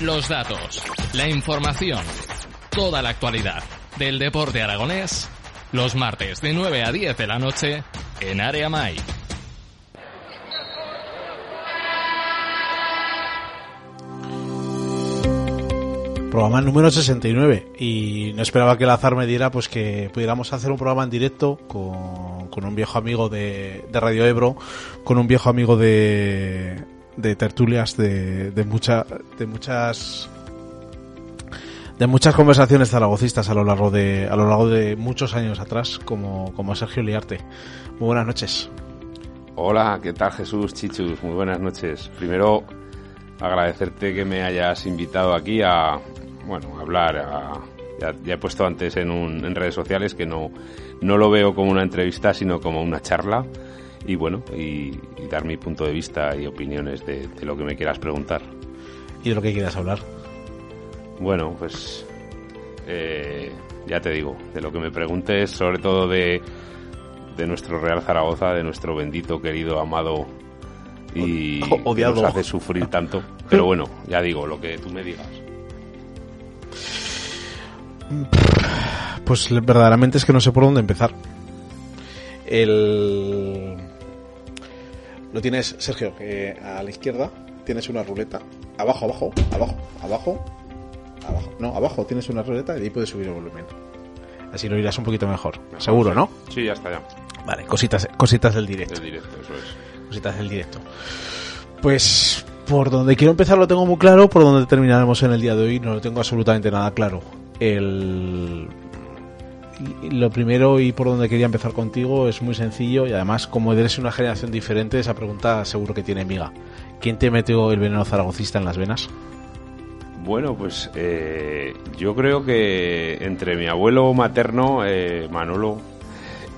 los datos, la información, toda la actualidad del deporte aragonés, los martes de 9 a 10 de la noche en Área Mai. Programa número 69 y no esperaba que el azar me diera pues que pudiéramos hacer un programa en directo con, un viejo amigo de Radio Ebro, con un viejo amigo de, de tertulias de, de, mucha, de muchas de muchas conversaciones zaragocistas a lo largo de a lo largo de muchos años atrás como, como Sergio Liarte. Muy buenas noches. Hola, ¿qué tal Jesús Chichus? Muy buenas noches. Primero agradecerte que me hayas invitado aquí a bueno, hablar a, ya, ya, he puesto antes en, un, en redes sociales que no no lo veo como una entrevista, sino como una charla y bueno, y, y dar mi punto de vista y opiniones de, de lo que me quieras preguntar. ¿Y de lo que quieras hablar? Bueno, pues eh, ya te digo, de lo que me preguntes, sobre todo de, de nuestro Real Zaragoza, de nuestro bendito, querido, amado y O- que nos hace sufrir tanto. Pero bueno, ya digo, lo que tú me digas. Pues verdaderamente es que no sé por dónde empezar. El... Lo tienes, Sergio, que a la izquierda tienes una ruleta. Abajo, abajo, abajo, abajo, abajo. No, abajo tienes una ruleta y ahí puedes subir el volumen. Así lo irás un poquito mejor. Seguro, ¿no? Sí, ya está ya. Vale, cositas, cositas del directo. Es directo, eso es. Cositas del directo. Pues por donde quiero empezar lo tengo muy claro, por donde terminaremos en el día de hoy no lo tengo absolutamente nada claro. El lo primero y por donde quería empezar contigo es muy sencillo y además como eres una generación diferente esa pregunta seguro que tiene miga. ¿Quién te metió el veneno zaragocista en las venas? Bueno, pues eh, yo creo que entre mi abuelo materno, eh, Manolo,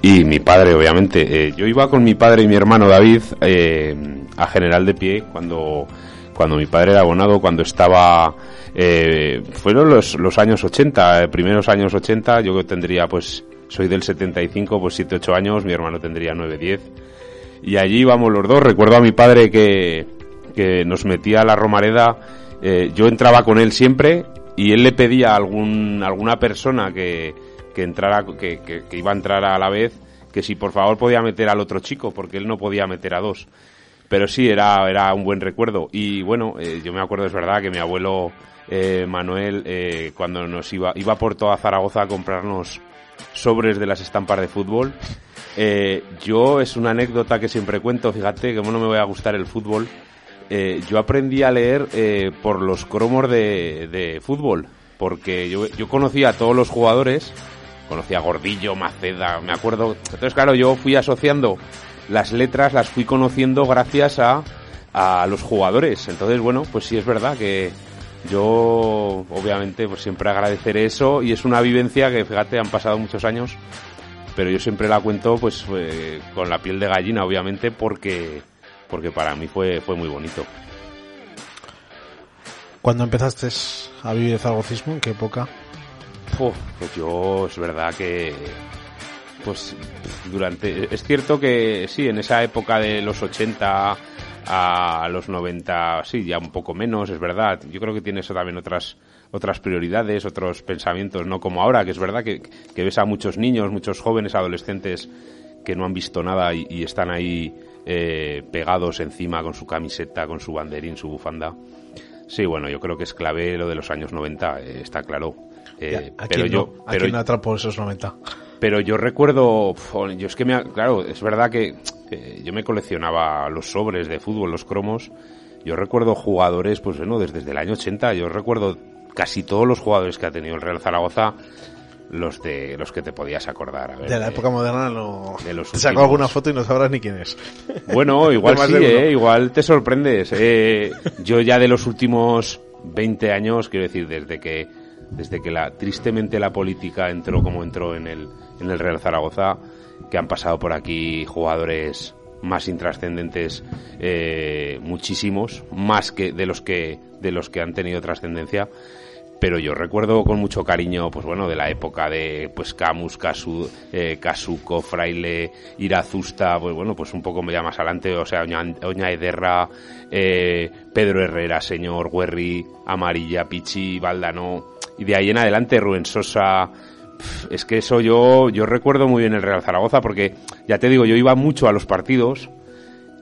y mi padre, obviamente, eh, yo iba con mi padre y mi hermano David eh, a General de Pie cuando, cuando mi padre era abonado, cuando estaba... eh, fueron los, años 80, eh, primeros años 80, yo tendría pues... Soy del 75, pues 7, 8 años, mi hermano tendría 9, 10. Y allí íbamos los dos. Recuerdo a mi padre que, que nos metía a la Romareda. eh, yo entraba con él siempre y él le pedía a algún, alguna persona que, que entrara, que, que- que iba a entrar a la vez, que si por favor podía meter al otro chico, porque él no podía meter a dos. Pero sí, era, era un buen recuerdo. Y bueno, eh, yo me acuerdo, es verdad, que mi abuelo eh, Manuel, eh, cuando nos iba, iba por toda Zaragoza a comprarnos sobres de las estampas de fútbol. Yo es una anécdota que siempre cuento, fíjate que no me voy a gustar el fútbol. Yo aprendí a leer por los cromos de, de fútbol, porque yo, yo conocía a todos los jugadores, conocía a Gordillo, Maceda, me acuerdo. Entonces, claro, yo fui asociando las letras, las fui conociendo gracias a, a los jugadores. Entonces, bueno, pues sí es verdad que yo, obviamente, pues siempre agradeceré eso y es una vivencia que, fíjate, han pasado muchos años, pero yo siempre la cuento, pues, eh, con la piel de gallina, obviamente, porque, porque para mí fue, fue muy bonito. ¿Cuándo empezaste a vivir el? ¿En qué época? Pues yo es verdad que pues durante es cierto que sí en esa época de los 80 a los 90 sí ya un poco menos es verdad yo creo que tiene eso también otras otras prioridades otros pensamientos no como ahora que es verdad que, que ves a muchos niños muchos jóvenes adolescentes que no han visto nada y, y están ahí eh, pegados encima con su camiseta con su banderín su bufanda Sí, bueno, yo creo que es clave lo de los años 90, eh, está claro. Eh, Ya, ¿A pero quién yo, no? ¿A pero, quién atrapó esos 90? Pero yo recuerdo, yo es que me, claro, es verdad que eh, yo me coleccionaba los sobres de fútbol, los cromos. Yo recuerdo jugadores, pues bueno, desde, desde el año 80, yo recuerdo casi todos los jugadores que ha tenido el Real Zaragoza, los de los que te podías acordar. A ver, De la eh, época moderna no... de los Te saco alguna foto y no sabrás ni quién es. Bueno, igual sí. ¿eh? igual te sorprendes. Eh, yo ya de los últimos 20 años, quiero decir, desde que desde que la tristemente la política entró como entró en el en el Real Zaragoza, que han pasado por aquí jugadores más intrascendentes eh, muchísimos, más que de los que de los que han tenido trascendencia. Pero yo recuerdo con mucho cariño, pues bueno, de la época de pues Camus, Casu, eh, Casuco, Fraile, Irazusta, pues bueno, pues un poco ya más adelante, o sea, Oña, Oña Ederra, eh, Pedro Herrera, Señor, Guerri, Amarilla, Pichi, Valdano, y de ahí en adelante Rubén Sosa, es que eso yo, yo recuerdo muy bien el Real Zaragoza porque, ya te digo, yo iba mucho a los partidos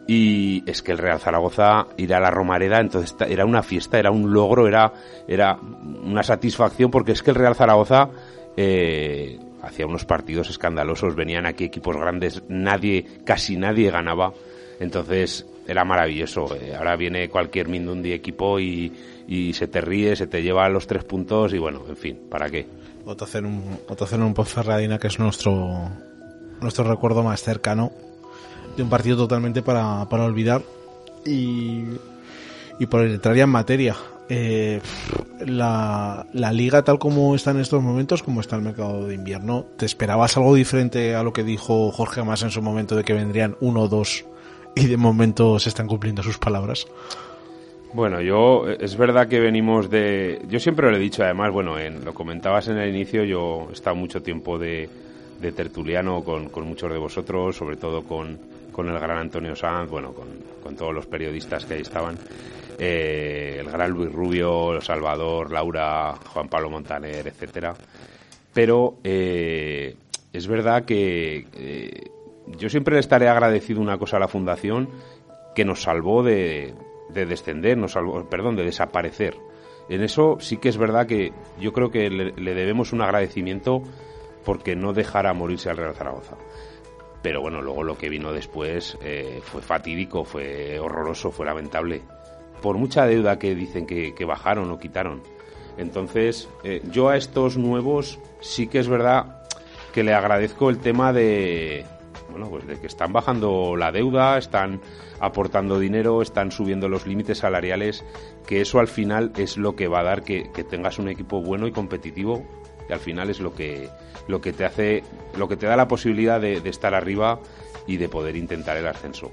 y es que el Real Zaragoza ir a la Romareda entonces era una fiesta, era un logro, era, era una satisfacción porque es que el Real Zaragoza eh, hacía unos partidos escandalosos, venían aquí equipos grandes, nadie, casi nadie ganaba, entonces era maravilloso. Eh, ahora viene cualquier Mindundi equipo y, y se te ríe, se te lleva los tres puntos y bueno, en fin, ¿para qué? Otro hacer un, un Ferradina que es nuestro, nuestro recuerdo más cercano de un partido totalmente para, para olvidar y, y por entrar ya en materia. Eh, la, la liga tal como está en estos momentos, como está el mercado de invierno, ¿te esperabas algo diferente a lo que dijo Jorge Más en su momento de que vendrían uno o dos y de momento se están cumpliendo sus palabras? Bueno, yo es verdad que venimos de. Yo siempre lo he dicho, además, bueno, en, lo comentabas en el inicio, yo he estado mucho tiempo de, de tertuliano con, con, muchos de vosotros, sobre todo con, con el gran Antonio Sanz, bueno, con, con todos los periodistas que ahí estaban. Eh, el gran Luis Rubio, Salvador, Laura, Juan Pablo Montaner, etcétera. Pero eh, es verdad que eh, yo siempre estaré agradecido una cosa a la Fundación que nos salvó de, de descender, nos salvó, perdón, de desaparecer. En eso sí que es verdad que yo creo que le, debemos un agradecimiento porque no dejara morirse al Real Zaragoza. Pero bueno, luego lo que vino después eh, fue fatídico, fue horroroso, fue lamentable. Por mucha deuda que dicen que, que bajaron o quitaron. Entonces, eh, yo a estos nuevos sí que es verdad que le agradezco el tema de, bueno, pues de que están bajando la deuda, están aportando dinero, están subiendo los límites salariales, que eso al final es lo que va a dar que, que tengas un equipo bueno y competitivo, y al final es lo que, lo que te hace, lo que te da la posibilidad de, estar arriba y de poder intentar el ascenso.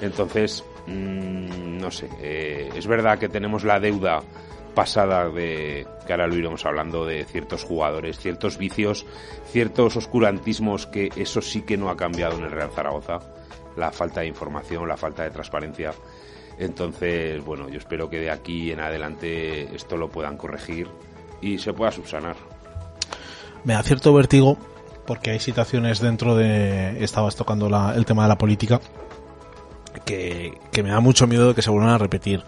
Entonces, mmm, no sé, eh, es verdad que tenemos la deuda pasada de que ahora lo iremos hablando de ciertos jugadores, ciertos vicios, ciertos oscurantismos que eso sí que no ha cambiado en el Real Zaragoza, la falta de información, la falta de transparencia. Entonces, bueno, yo espero que de aquí en adelante esto lo puedan corregir y se pueda subsanar. Me da cierto vértigo porque hay situaciones dentro de estabas tocando la, el tema de la política que, que me da mucho miedo de que se vuelvan a repetir.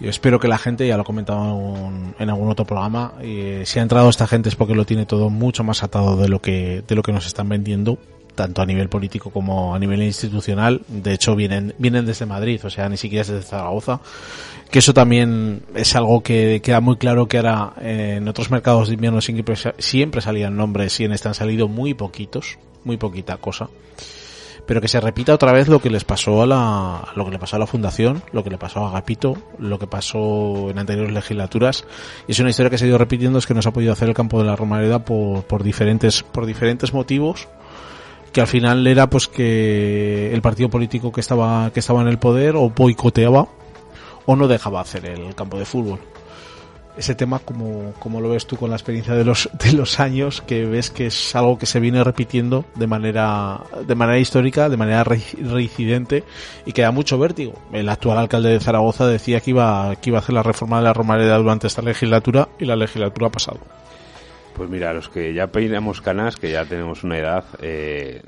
Yo espero que la gente, ya lo he comentado en, en algún otro programa, eh, si ha entrado esta gente es porque lo tiene todo mucho más atado de lo que, de lo que nos están vendiendo, tanto a nivel político como a nivel institucional. De hecho, vienen, vienen desde Madrid, o sea, ni siquiera es desde Zaragoza. Que eso también es algo que queda muy claro que ahora eh, en otros mercados de invierno siempre, siempre salían nombres y en este han salido muy poquitos, muy poquita cosa pero que se repita otra vez lo que les pasó a la lo que le pasó a la fundación, lo que le pasó a Agapito, lo que pasó en anteriores legislaturas. Y es una historia que se ha ido repitiendo es que no se ha podido hacer el campo de la Romareda por, por diferentes por diferentes motivos que al final era pues que el partido político que estaba que estaba en el poder o boicoteaba o no dejaba hacer el campo de fútbol ese tema como, como lo ves tú con la experiencia de los de los años que ves que es algo que se viene repitiendo de manera de manera histórica de manera reincidente y que da mucho vértigo. El actual alcalde de Zaragoza decía que iba que iba a hacer la reforma de la Romareda durante esta legislatura y la legislatura ha pasado. Pues mira los que ya peinamos canas que ya tenemos una edad eh,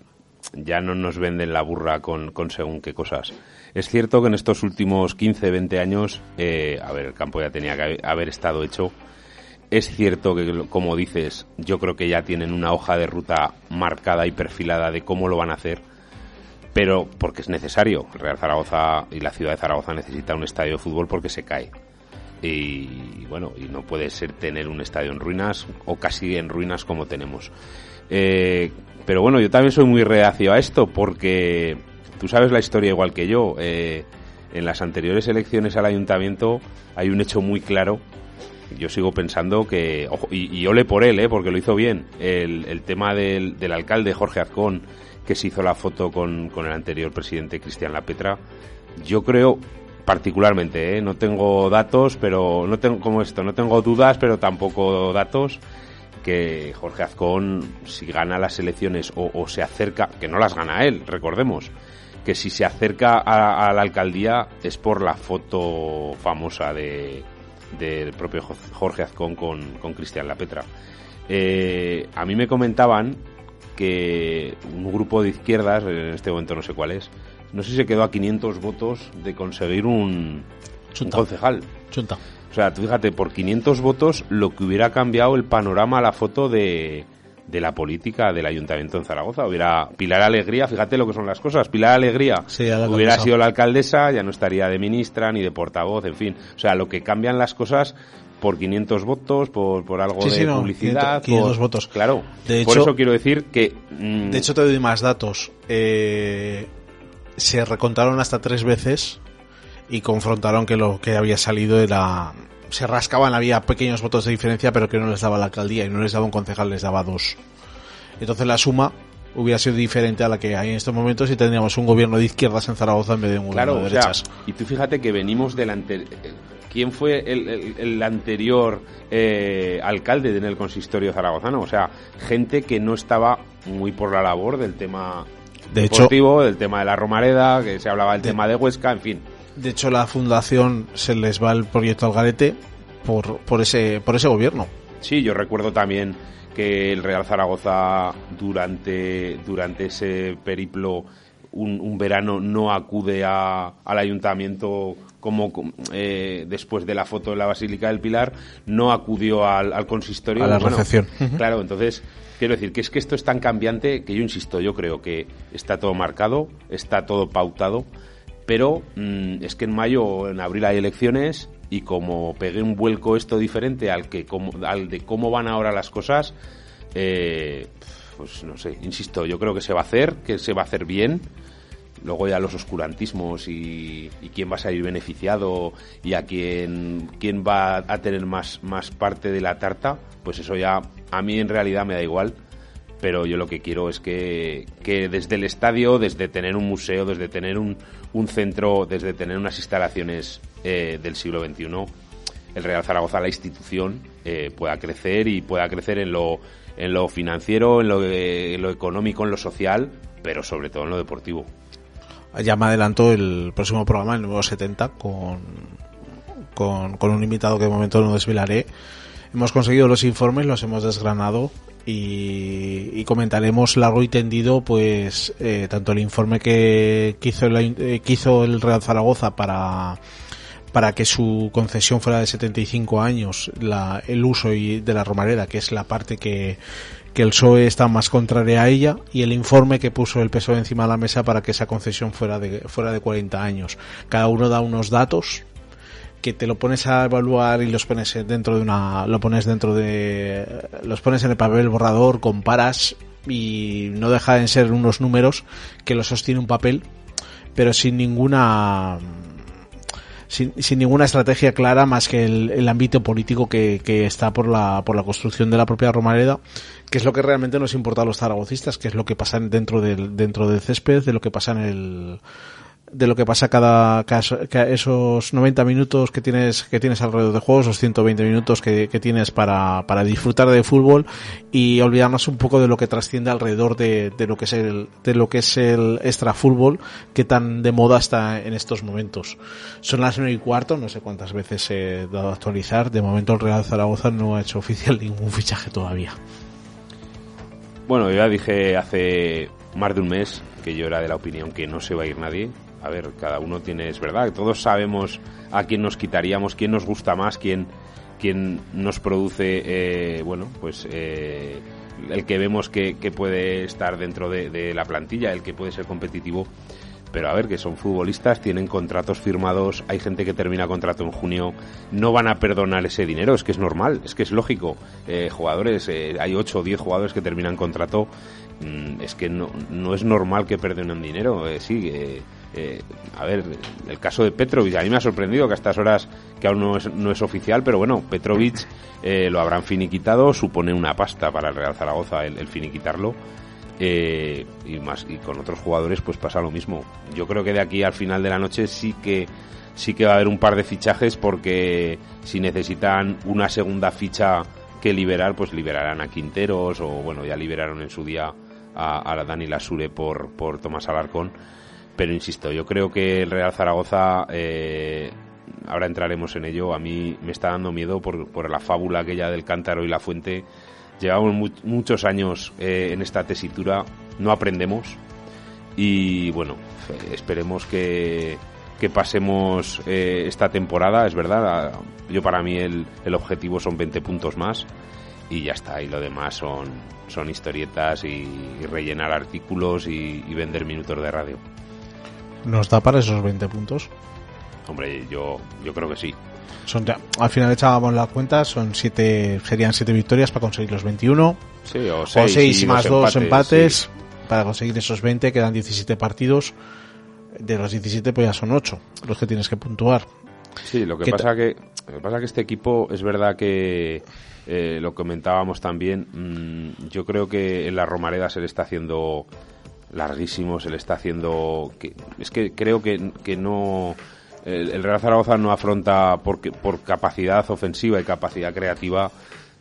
ya no nos venden la burra con, según qué cosas es cierto que en estos últimos 15, 20 años, eh, a ver, el campo ya tenía que haber estado hecho. Es cierto que, como dices, yo creo que ya tienen una hoja de ruta marcada y perfilada de cómo lo van a hacer, pero porque es necesario. Real Zaragoza y la ciudad de Zaragoza necesita un estadio de fútbol porque se cae. Y bueno, y no puede ser tener un estadio en ruinas o casi en ruinas como tenemos. Eh, pero bueno, yo también soy muy reacio a esto porque Tú sabes la historia igual que yo. Eh, en las anteriores elecciones al ayuntamiento hay un hecho muy claro. Yo sigo pensando que, y, y ole por él, eh, porque lo hizo bien, el, el tema del, del alcalde Jorge Azcón, que se hizo la foto con, con el anterior presidente Cristian Lapetra. Yo creo particularmente, ¿eh? no tengo datos, pero no tengo como esto, no tengo dudas, pero tampoco datos que Jorge Azcón, si gana las elecciones o, se acerca, que no las gana él, recordemos, que si se acerca a, la alcaldía es por la foto famosa de del propio Jorge Azcón con, con Cristian Lapetra. Eh, a mí me comentaban que un grupo de izquierdas, en este momento no sé cuál es, no sé si se quedó a 500 votos de conseguir un, concejal. Chunta. O sea, fíjate, por 500 votos lo que hubiera cambiado el panorama, la foto de, de la política del Ayuntamiento en Zaragoza. Hubiera Pilar Alegría, fíjate lo que son las cosas. Pilar Alegría hubiera sido la alcaldesa, ya no estaría de ministra ni de portavoz, en fin. O sea, lo que cambian las cosas por 500 votos, por, por algo de publicidad. 500, votos. Claro. De por eso quiero decir que. Mm, de hecho, te doy más datos. Eh, se recontaron hasta tres veces y confrontaron que lo que había salido era se rascaban, había pequeños votos de diferencia, pero que no les daba la alcaldía y no les daba un concejal, les daba dos. Entonces la suma hubiera sido diferente a la que hay en estos momentos y tendríamos un gobierno de izquierdas en Zaragoza en vez de un gobierno de derechas. y tú fíjate que venimos del ¿Quién fue el, anterior eh, alcalde en el consistorio zaragozano? O sea, gente que no estaba muy por la labor del tema de deportivo, del tema de la Romareda, que se hablaba del tema de Huesca, en fin. De hecho, la fundación se les va el proyecto al garete por, por, ese, por ese gobierno. Sí, yo recuerdo también que el Real Zaragoza durante, durante ese periplo un, verano no acude a, al ayuntamiento como eh, después de la foto de la Basílica del Pilar, no acudió al, consistorio. A la recepción. Claro, entonces quiero decir que es que esto es tan cambiante que yo insisto, yo creo que está todo marcado, está todo pautado pero mm, es que en mayo o en abril hay elecciones y como pegué un vuelco esto diferente al que al de cómo van ahora las cosas eh, pues no sé insisto yo creo que se va a hacer que se va a hacer bien. Luego ya los oscurantismos y, quién va a salir beneficiado y a quién quién va a tener más más parte de la tarta pues eso ya a mí en realidad me da igual pero yo lo que quiero es que, que desde el estadio, desde tener un museo, desde tener un, un centro, desde tener unas instalaciones eh, del siglo XXI, el Real Zaragoza, la institución, eh, pueda crecer y pueda crecer en lo, en lo financiero, en lo, económico, en lo social, pero sobre todo en lo deportivo. Ya me adelanto el próximo programa, el nuevo 70, con, con, con un invitado que de momento no desvelaré. Hemos conseguido los informes, los hemos desgranado y, comentaremos largo y tendido pues eh, tanto el informe que, hizo el, eh, hizo el Real Zaragoza para para que su concesión fuera de 75 años la, el uso y de la Romareda que es la parte que, que el PSOE está más contraria a ella y el informe que puso el PSOE encima de la mesa para que esa concesión fuera de, fuera de 40 años. Cada uno da unos datos que te lo pones a evaluar y los pones dentro de una lo pones dentro de los pones en el papel borrador comparas y no deja de ser unos números que lo sostiene un papel pero sin ninguna sin, ninguna estrategia clara más que el, ámbito político que, que, está por la, por la construcción de la propia Romareda, que es lo que realmente nos importa a los zaragocistas, que es lo que pasa dentro del, dentro del césped, de lo que pasa en el, de lo que pasa cada, caso esos 90 minutos que tienes que tienes alrededor de juegos, esos 120 minutos que, tienes para, para, disfrutar de fútbol y olvidarnos un poco de lo que trasciende alrededor de, de, lo que es el de lo que es el extra fútbol que tan de moda está en estos momentos. Son las 9 y cuarto, no sé cuántas veces he dado a actualizar, de momento el Real Zaragoza no ha hecho oficial ningún fichaje todavía. Bueno, ya dije hace más de un mes que yo era de la opinión que no se va a ir nadie, a ver, cada uno tiene, es verdad, todos sabemos a quién nos quitaríamos, quién nos gusta más, quién, quién nos produce, eh, bueno, pues eh, el que vemos que, puede estar dentro de, la plantilla, el que puede ser competitivo. Pero a ver, que son futbolistas, tienen contratos firmados, hay gente que termina contrato en junio, no van a perdonar ese dinero, es que es normal, es que es lógico. Eh, jugadores, hay 8 o 10 jugadores que terminan contrato, mm, es que no, no es normal que perdonen dinero, sí, eh, a ver, el caso de Petrovic, a mí me ha sorprendido que a estas horas, que aún no es, no es oficial, pero bueno, Petrovic eh, lo habrán finiquitado, supone una pasta para el Real Zaragoza el, finiquitarlo. eh, y más y con otros jugadores pues pasa lo mismo. Yo creo que de aquí al final de la noche sí que sí que va a haber un par de fichajes porque si necesitan una segunda ficha que liberar, pues liberarán a Quinteros o bueno, ya liberaron en su día a, a Dani Lasure por, por Tomás Alarcón. Pero insisto, yo creo que el Real Zaragoza, eh, ahora entraremos en ello, a mí me está dando miedo por, por la fábula aquella del cántaro y la fuente. Llevamos muchos años eh, en esta tesitura, no aprendemos y bueno, esperemos que, que pasemos eh, esta temporada, es verdad, yo para mí el, el objetivo son 20 puntos más y ya está, y lo demás son, son historietas y, rellenar artículos y vender minutos de radio. ¿Nos da para esos 20 puntos? Hombre, yo, yo creo que sí. Son, al final echábamos la cuenta, son siete, serían 7 victorias para conseguir los 21. Sí, o O 6 6 y más 2 empates sí. para conseguir esos 20, quedan 17 partidos. De los 17 pues ya son 8 los que tienes que puntuar. Sí, lo que ¿Qué pasa que lo que pasa que este equipo es verdad que eh, lo comentábamos también. mm, yo creo que en la Romareda se le está haciendo larguísimo, se le está haciendo que es que creo que, que no el, el Real Zaragoza no afronta porque por capacidad ofensiva y capacidad creativa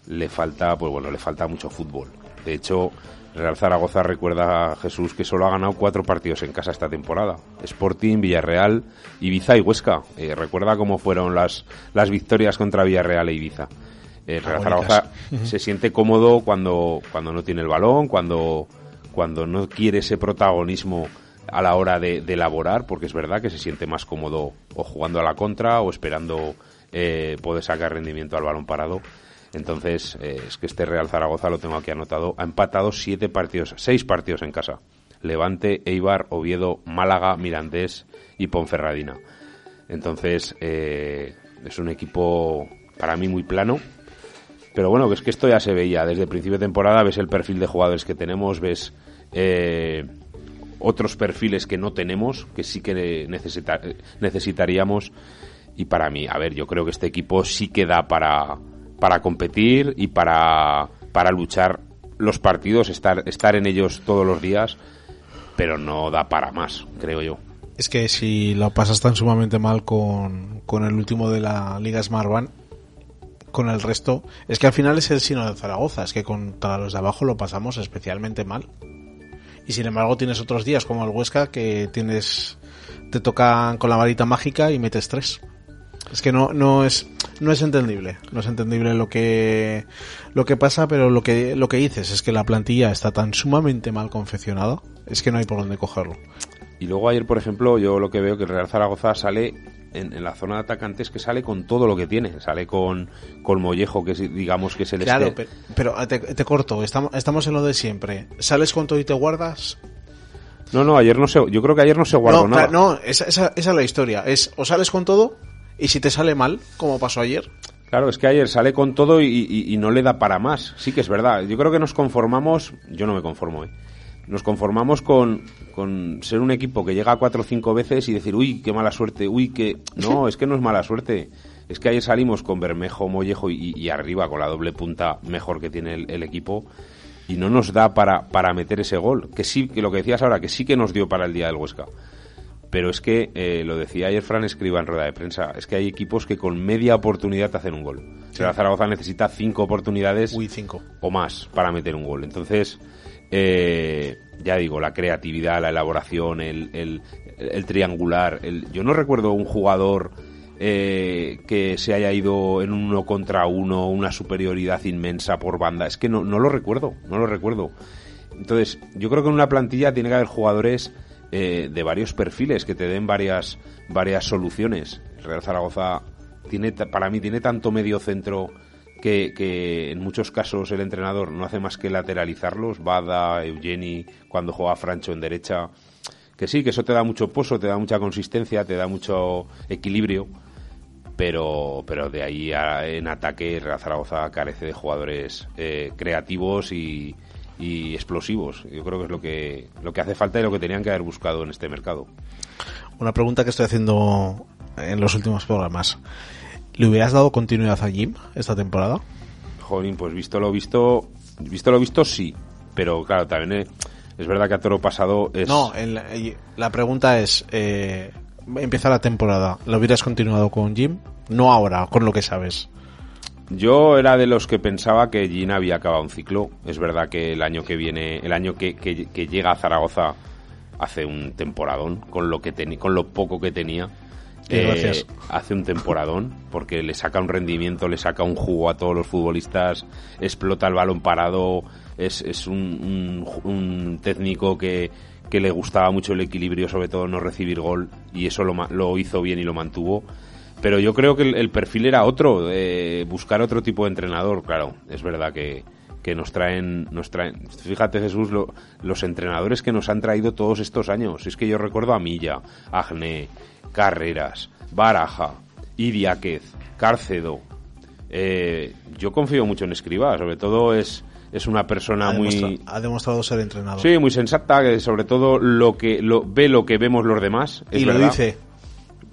le falta pues bueno le falta mucho fútbol. De hecho el Real Zaragoza recuerda a Jesús que solo ha ganado cuatro partidos en casa esta temporada. Sporting, Villarreal, Ibiza y Huesca. Eh, recuerda cómo fueron las, las victorias contra Villarreal e Ibiza. El Real. Zaragoza se siente cómodo cuando, cuando no tiene el balón, cuando, cuando no quiere ese protagonismo a la hora de, elaborar, porque es verdad que se siente más cómodo o jugando a la contra o esperando eh, poder sacar rendimiento al balón parado. Entonces, eh, es que este Real Zaragoza lo tengo aquí anotado. Ha empatado siete partidos, seis partidos en casa. Levante, Eibar, Oviedo, Málaga, Mirandés y Ponferradina. Entonces, eh, es un equipo para mí muy plano. Pero bueno, es que esto ya se veía desde el principio de temporada. Ves el perfil de jugadores que tenemos, ves eh, otros perfiles que no tenemos, que sí que necesita- necesitaríamos. Y para mí, a ver, yo creo que este equipo sí que da para, para competir y para, para luchar los partidos, estar, estar en ellos todos los días, pero no da para más, creo yo. Es que si lo pasas tan sumamente mal con, con el último de la Liga Smartbank, con el resto, es que al final es el sino de Zaragoza, es que contra los de abajo lo pasamos especialmente mal. Y sin embargo tienes otros días como el Huesca que tienes te tocan con la varita mágica y metes tres. Es que no, no es no es entendible, no es entendible lo que lo que pasa, pero lo que lo que dices es que la plantilla está tan sumamente mal confeccionada, es que no hay por dónde cogerlo. Y luego ayer, por ejemplo, yo lo que veo que el Real Zaragoza sale en, en la zona de atacantes que sale con todo lo que tiene. Sale con, con Mollejo, que es, digamos que es el Claro, este- pero, pero te, te corto, estamos, estamos en lo de siempre. ¿Sales con todo y te guardas? No, no, ayer no se, yo creo que ayer no se guardó no, nada. no, esa, esa, esa es la historia. Es o sales con todo y si te sale mal, como pasó ayer, Claro, es que ayer sale con todo y, y- y no le da para más. Sí que es verdad. Yo creo que nos conformamos, yo no me conformo, ¿eh? Nos conformamos con, con ser un equipo que llega cuatro o cinco veces y decir, uy, qué mala suerte, uy, que... No, es que no es mala suerte. Es que ayer salimos con Bermejo, Mollejo y, y arriba con la doble punta mejor que tiene el, el equipo y no nos da para, para meter ese gol. Que sí, que lo que decías ahora, que sí que nos dio para el día del Huesca. Pero es que, eh, lo decía ayer Fran Escriba en rueda de prensa, es que hay equipos que con media oportunidad te hacen un gol. O sea, Zaragoza necesita cinco oportunidades uy, 5. o más para meter un gol. Entonces, eh, ya digo, la creatividad, la elaboración, el, el- triangular. el- yo no recuerdo un jugador eh, que se haya ido en un uno contra uno, una superioridad inmensa por banda. Es que no, no lo recuerdo, no lo recuerdo. Entonces, yo creo que en una plantilla tiene que haber jugadores eh, de varios perfiles que te den varias, varias soluciones. Real Zaragoza tiene, para mí tiene tanto medio centro que, en muchos casos el entrenador no hace más que lateralizarlos. Bada, Eugeni, cuando juega Francho en derecha. Que sí, que eso te da mucho pozo, te da mucha consistencia, te da mucho equilibrio. Pero, pero de ahí a- en ataque, Real Zaragoza carece de jugadores eh, creativos y, y explosivos. Yo creo que es lo que, lo que hace falta y lo que tenían que haber buscado en este mercado. Una pregunta que estoy haciendo en los últimos programas. ¿Le hubieras dado continuidad a Jim esta temporada? Jolín, pues visto lo visto, visto lo visto, sí. Pero claro, también eh, Es verdad que a toro pasado es... No, en la, pregunta es, eh, empieza la temporada, ¿lo hubieras continuado con Jim? No ahora, con lo que sabes. Yo era de los que pensaba que Gina había acabado un ciclo. Es verdad que el año que viene, el año que, que- que llega a Zaragoza hace un temporadón con lo que teni- con lo poco que tenía. Gracias. hace un temporadón porque le saca un rendimiento, le saca un jugo a todos los futbolistas, explota el balón parado, es, es un, un- un técnico que, que le gustaba mucho el equilibrio, sobre todo no recibir gol, y eso lo, lo hizo bien y lo mantuvo. Pero yo creo que el, el perfil era otro, eh, buscar otro tipo de entrenador. Claro, es verdad que, que nos traen, nos traen. Fíjate Jesús, lo- los entrenadores que nos han traído todos estos años. Es que yo recuerdo a Milla, Agné, Carreras, Baraja, Idiáquez, Cárcedo. Eh, yo confío mucho en Escriba, sobre todo es, es una persona Ha, muy... ha demostrado ser entrenador. Sí, muy sensata, que sobre todo lo que lo, ve lo que vemos los demás. Es y lo verdad. dice,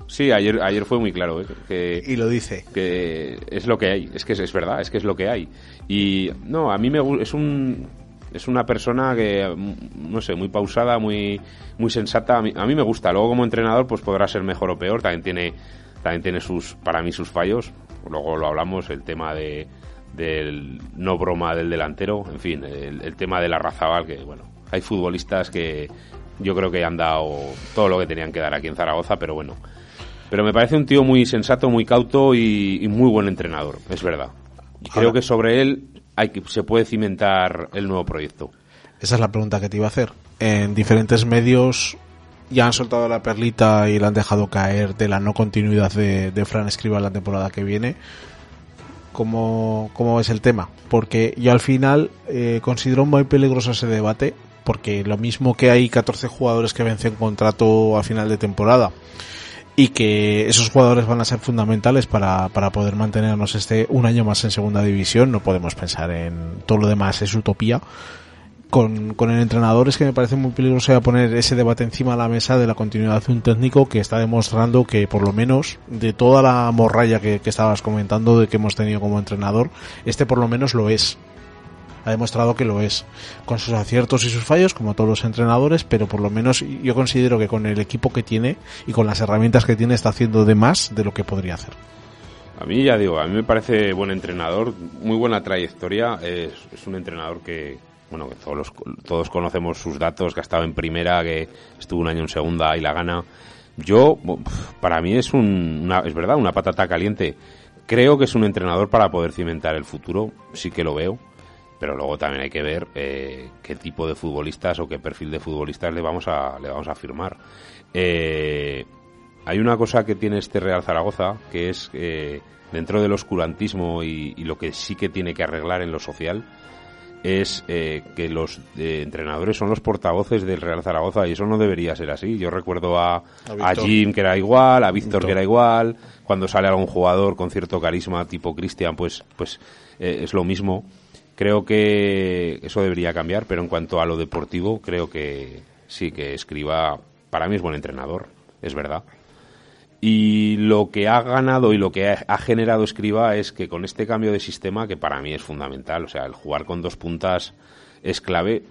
Sí, ayer, ayer fue muy claro, ¿eh? que, y lo dice. que es lo que hay, es que es, es verdad, es que es lo que hay. Y no, a mí me es un es una persona que no sé, muy pausada, muy muy sensata, a mí, a mí me gusta. Luego como entrenador pues podrá ser mejor o peor, también tiene también tiene sus para mí sus fallos. Luego lo hablamos el tema de del no broma del delantero, en fin, el, el tema de la Razabal que bueno, hay futbolistas que yo creo que han dado todo lo que tenían que dar aquí en Zaragoza, pero bueno, pero me parece un tío muy sensato, muy cauto y, y muy buen entrenador, es verdad. Creo Ahora- que sobre él hay que, se puede cimentar el nuevo proyecto. Esa es la pregunta que te iba a hacer. En diferentes medios ya han soltado la perlita y la han dejado caer de la no continuidad de, Fran Escriba la temporada que viene. ¿Cómo, cómo es el tema? Porque yo al final eh, considero muy peligroso ese debate, porque lo mismo que hay 14 jugadores que vencen contrato a final de temporada y que esos jugadores van a ser fundamentales para, para poder mantenernos este un año más en segunda división, no podemos pensar en todo lo demás, es utopía con, con el entrenador es que me parece muy peligroso ya poner ese debate encima de la mesa de la continuidad de un técnico que está demostrando que por lo menos de toda la morralla que, que estabas comentando de que hemos tenido como entrenador, este por lo menos lo es. Ha demostrado que lo es, con sus aciertos y sus fallos, como todos los entrenadores, pero por lo menos yo considero que con el equipo que tiene y con las herramientas que tiene está haciendo de más de lo que podría hacer. A mí ya digo, a mí me parece buen entrenador, muy buena trayectoria, es, un entrenador que, bueno, que todos, todos conocemos sus datos, que ha estado en primera, que estuvo un año en segunda y la gana. Yo, para mí es un, una, es verdad, una patata caliente. Creo que es un entrenador para poder cimentar el futuro, sí que lo veo, pero luego también hay que ver eh, qué tipo de futbolistas o qué perfil de futbolistas le vamos a, le vamos a firmar. Eh, hay una cosa que tiene este Real Zaragoza, que es eh, dentro del oscurantismo y, y lo que sí que tiene que arreglar en lo social, es eh, que los eh, entrenadores son los portavoces del Real Zaragoza y eso no debería ser así. Yo recuerdo a, a. Jim que era igual, a Víctor Víctor. que era igual, cuando sale algún jugador con cierto carisma tipo Cristian, pues, pues eh, es lo mismo. Creo que eso debería cambiar, pero en cuanto a lo deportivo, creo que sí que escriba, para mí es buen entrenador, es verdad. Y lo que ha ganado y lo que ha, generado Escriba es que con este cambio de sistema, que para mí es fundamental, o sea, el jugar con dos puntas es clave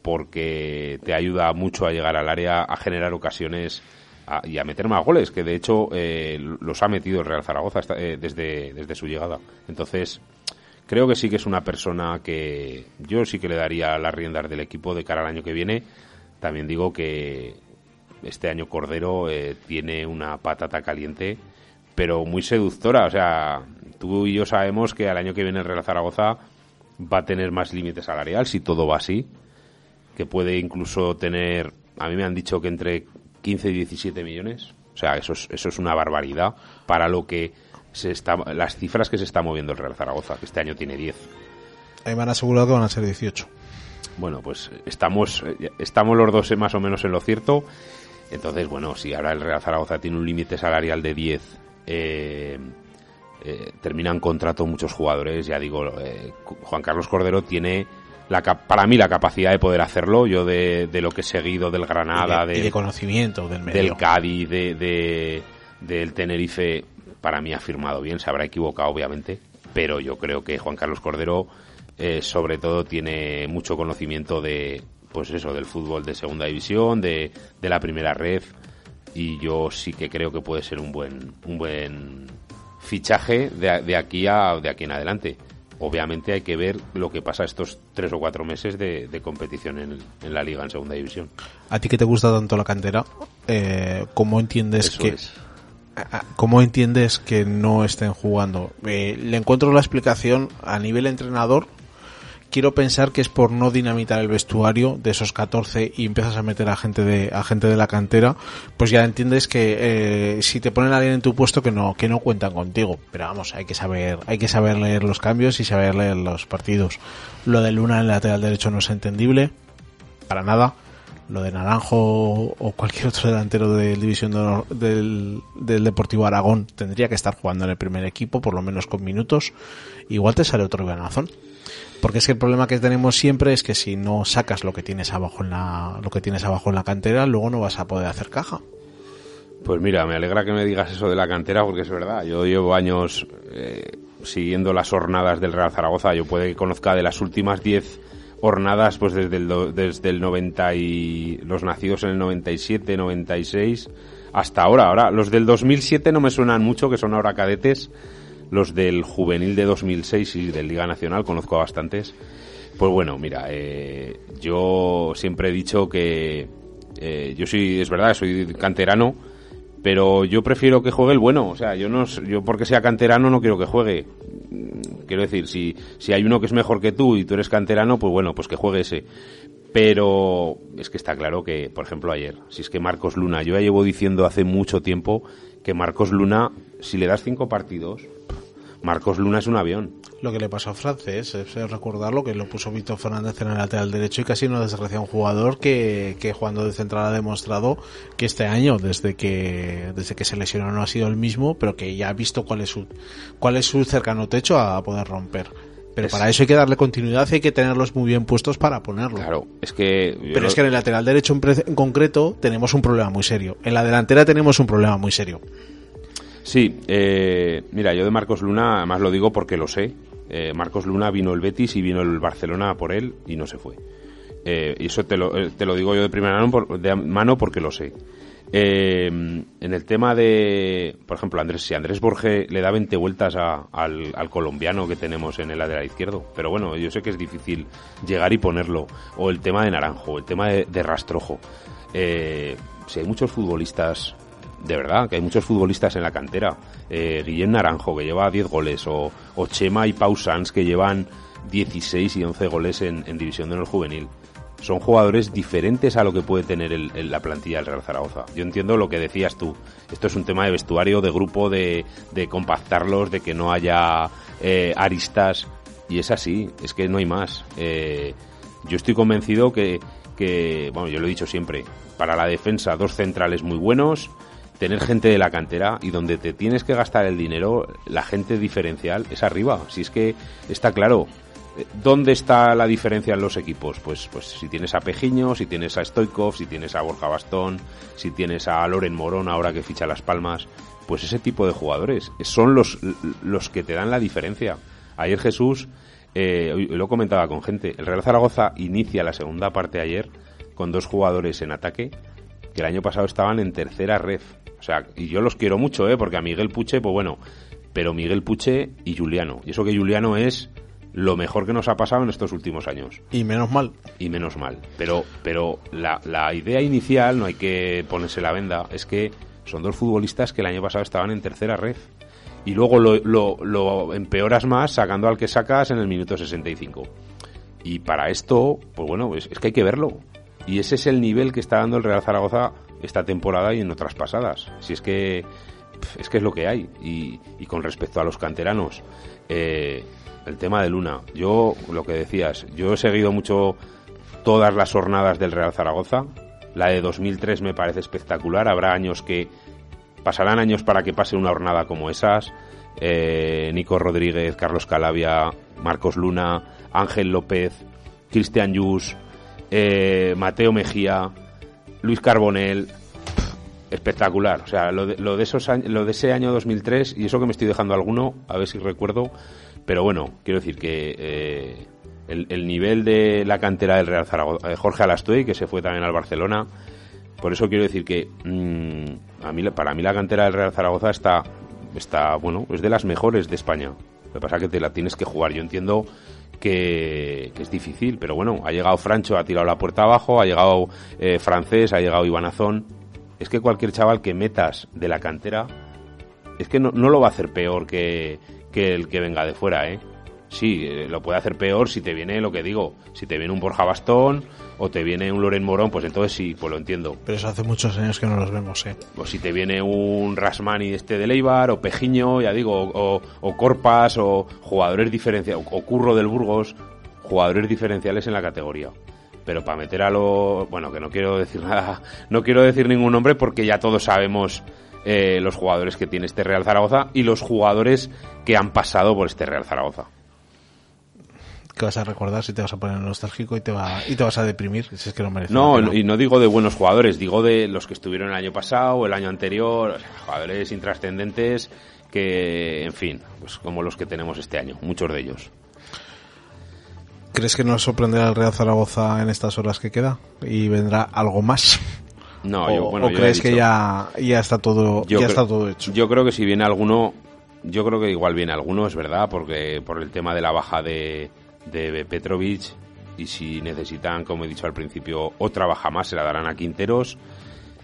porque te ayuda mucho a llegar al área, a generar ocasiones a- y a meter más goles, que de hecho eh, los ha metido el Real Zaragoza eh, desde, desde su llegada. Entonces, creo que sí que es una persona que yo sí que le daría las riendas del equipo de cara al año que viene. También digo que este año Cordero eh, tiene una patata caliente, pero muy seductora. O sea, tú y yo sabemos que al año que viene el Real Zaragoza va a tener más límite salarial si todo va así, que puede incluso tener, a mí me han dicho que entre 15 y 17 millones. O sea, eso es, eso es una barbaridad para lo que se está, las cifras que se está moviendo el Real Zaragoza, que este año tiene 10. Ahí me han asegurado que van a ser 18. Bueno, pues estamos, estamos los dos eh, más o menos en lo cierto. Entonces, bueno, si ahora el Real Zaragoza tiene un límite salarial de 10, eh, eh, terminan contrato muchos jugadores. Ya digo, eh, Juan Carlos Cordero tiene, la, para mí, la capacidad de poder hacerlo. Yo de, de lo que he seguido del Granada, y, de, y del- de conocimiento del medio. del Cádiz, de, de- del Tenerife, para mí ha firmado bien, se habrá equivocado obviamente, pero yo creo que Juan Carlos Cordero eh, sobre todo tiene mucho conocimiento de pues eso, del fútbol de segunda división, de, de la primera red, y yo sí que creo que puede ser un buen, un buen fichaje de, de aquí a de aquí en adelante. Obviamente hay que ver lo que pasa estos tres o cuatro meses de, de competición en, en, la liga en segunda división. A ti que te gusta tanto la cantera, eh, ¿cómo entiendes Eso que es. ¿Cómo entiendes que no estén jugando? Eh, le encuentro la explicación a nivel entrenador. Quiero pensar que es por no dinamitar el vestuario de esos 14 y empiezas a meter a gente de, a gente de la cantera, pues ya entiendes que eh, si te ponen a alguien en tu puesto que no, que no cuentan contigo. Pero vamos, hay que saber, hay que saber leer los cambios y saber leer los partidos. Lo de Luna en el lateral derecho no es entendible, para nada lo de Naranjo o cualquier otro delantero del división de del, del, Deportivo Aragón tendría que estar jugando en el primer equipo, por lo menos con minutos. Igual te sale otro ganazón. Porque es que el problema que tenemos siempre es que si no sacas lo que tienes abajo en la, lo que tienes abajo en la cantera, luego no vas a poder hacer caja. Pues mira, me alegra que me digas eso de la cantera porque es verdad. Yo llevo años eh, siguiendo las jornadas del Real Zaragoza. Yo puede que conozca de las últimas 10 jornadas pues desde el, desde el 90 y los nacidos en el 97, 96 hasta ahora. Ahora los del 2007 no me suenan mucho, que son ahora cadetes. Los del juvenil de 2006 y del Liga Nacional conozco a bastantes. Pues bueno, mira, eh, yo siempre he dicho que eh, yo soy, es verdad, soy canterano, pero yo prefiero que juegue el bueno. O sea, yo no, yo porque sea canterano no quiero que juegue. Quiero decir, si, si hay uno que es mejor que tú y tú eres canterano, pues bueno, pues que juegue ese. Pero es que está claro que, por ejemplo, ayer, si es que Marcos Luna, yo ya llevo diciendo hace mucho tiempo que Marcos Luna, si le das cinco partidos, Marcos Luna es un avión. Lo que le pasó a Francés, es recordarlo, que lo puso Víctor Fernández en el lateral derecho y casi no desgracia un jugador que, que jugando de central ha demostrado que este año, desde que, desde que se lesionó no ha sido el mismo, pero que ya ha visto cuál es su, cuál es su cercano techo a poder romper. Pero es, para eso hay que darle continuidad y hay que tenerlos muy bien puestos para ponerlo. Claro, es que. Pero es que en el lateral derecho en, en concreto tenemos un problema muy serio. En la delantera tenemos un problema muy serio. Sí, eh, mira, yo de Marcos Luna, además lo digo porque lo sé. Eh, Marcos Luna vino el Betis y vino el Barcelona por él y no se fue. Eh, y eso te lo, te lo, digo yo de primera mano, de mano porque lo sé. Eh, en el tema de, por ejemplo, Andrés, si Andrés Borge le da 20 vueltas al, colombiano que tenemos en el lateral izquierdo, pero bueno, yo sé que es difícil llegar y ponerlo. O el tema de Naranjo, el tema de, Rastrojo. Eh, si hay muchos futbolistas, de verdad, que hay muchos futbolistas en la cantera. Eh, Guillem Naranjo, que lleva 10 goles, o, o Chema y Pau Sanz, que llevan 16 y 11 goles en, División de Honor Juvenil son jugadores diferentes a lo que puede tener el, la plantilla del Real Zaragoza. Yo entiendo lo que decías tú. Esto es un tema de vestuario, de grupo, de, de compactarlos, de que no haya eh, aristas. Y es así, es que no hay más. Eh, yo estoy convencido que, bueno, yo lo he dicho siempre, para la defensa dos centrales muy buenos, tener gente de la cantera y donde te tienes que gastar el dinero, la gente diferencial es arriba. Si es que está claro, ¿Dónde está la diferencia en los equipos? Pues, pues si tienes a Pejiño, si tienes a Stoikov, si tienes a Borja Bastón, si tienes a Loren Morón ahora que ficha Las Palmas, pues ese tipo de jugadores son los, los que te dan la diferencia. Ayer Jesús, eh, lo comentaba con gente, el Real Zaragoza inicia la segunda parte ayer con dos jugadores en ataque que el año pasado estaban en tercera red. O sea, y yo los quiero mucho, ¿eh? Porque a Miguel Puche, pues bueno, pero Miguel Puche y Juliano. Y eso que Juliano es lo mejor que nos ha pasado en estos últimos años. Y menos mal. Y menos mal. Pero, pero la, la, idea inicial, no hay que ponerse la venda, es que son dos futbolistas que el año pasado estaban en tercera red. Y luego lo, lo, lo empeoras más sacando al que sacas en el minuto 65. Y para esto, pues bueno, es, es que hay que verlo. Y ese es el nivel que está dando el Real Zaragoza esta temporada y en otras pasadas. Si es que es que es lo que hay. Y, y con respecto a los canteranos, eh, el tema de Luna. Yo, lo que decías, yo he seguido mucho todas las jornadas del Real Zaragoza. La de 2003 me parece espectacular. Habrá años que pasarán años para que pase una jornada como esas. Eh, Nico Rodríguez, Carlos Calavia, Marcos Luna, Ángel López, Cristian Yus, eh, Mateo Mejía, Luis Carbonel. Espectacular, o sea, lo de, lo de esos lo de ese año 2003 y eso que me estoy dejando alguno, a ver si recuerdo, pero bueno, quiero decir que eh, el, el nivel de la cantera del Real Zaragoza, eh, Jorge Alastuey, que se fue también al Barcelona. Por eso quiero decir que mm, a mí, para mí la cantera del Real Zaragoza está, está, bueno, es de las mejores de España. Lo que pasa es que te la tienes que jugar. Yo entiendo que, que es difícil, pero bueno, ha llegado Francho, ha tirado la puerta abajo, ha llegado eh, Francés, ha llegado Ivanazón. Es que cualquier chaval que metas de la cantera, es que no, no lo va a hacer peor que, que el que venga de fuera, ¿eh? Sí, eh, lo puede hacer peor si te viene lo que digo, si te viene un Borja Bastón o te viene un Loren Morón, pues entonces sí, pues lo entiendo. Pero eso hace muchos años que no los vemos, ¿eh? O si te viene un Rasmani este de Leibar, o Pejiño, ya digo, o, o Corpas, o jugadores diferenciales, o Curro del Burgos, jugadores diferenciales en la categoría. Pero para meter a los... Bueno, que no quiero decir nada, no quiero decir ningún nombre porque ya todos sabemos eh, los jugadores que tiene este Real Zaragoza y los jugadores que han pasado por este Real Zaragoza que vas a recordar si te vas a poner nostálgico y te va y te vas a deprimir si es que no merece no, no, y no digo de buenos jugadores digo de los que estuvieron el año pasado o el año anterior jugadores intrascendentes que en fin pues como los que tenemos este año muchos de ellos ¿Crees que nos sorprenderá el Real Zaragoza en estas horas que queda? ¿Y vendrá algo más? No, ¿O, yo, bueno, o yo crees que ya, ya está todo ya está todo hecho? Yo creo que si viene alguno, yo creo que igual viene alguno, es verdad, porque por el tema de la baja de, de Petrovic y si necesitan, como he dicho al principio, otra baja más, se la darán a Quinteros.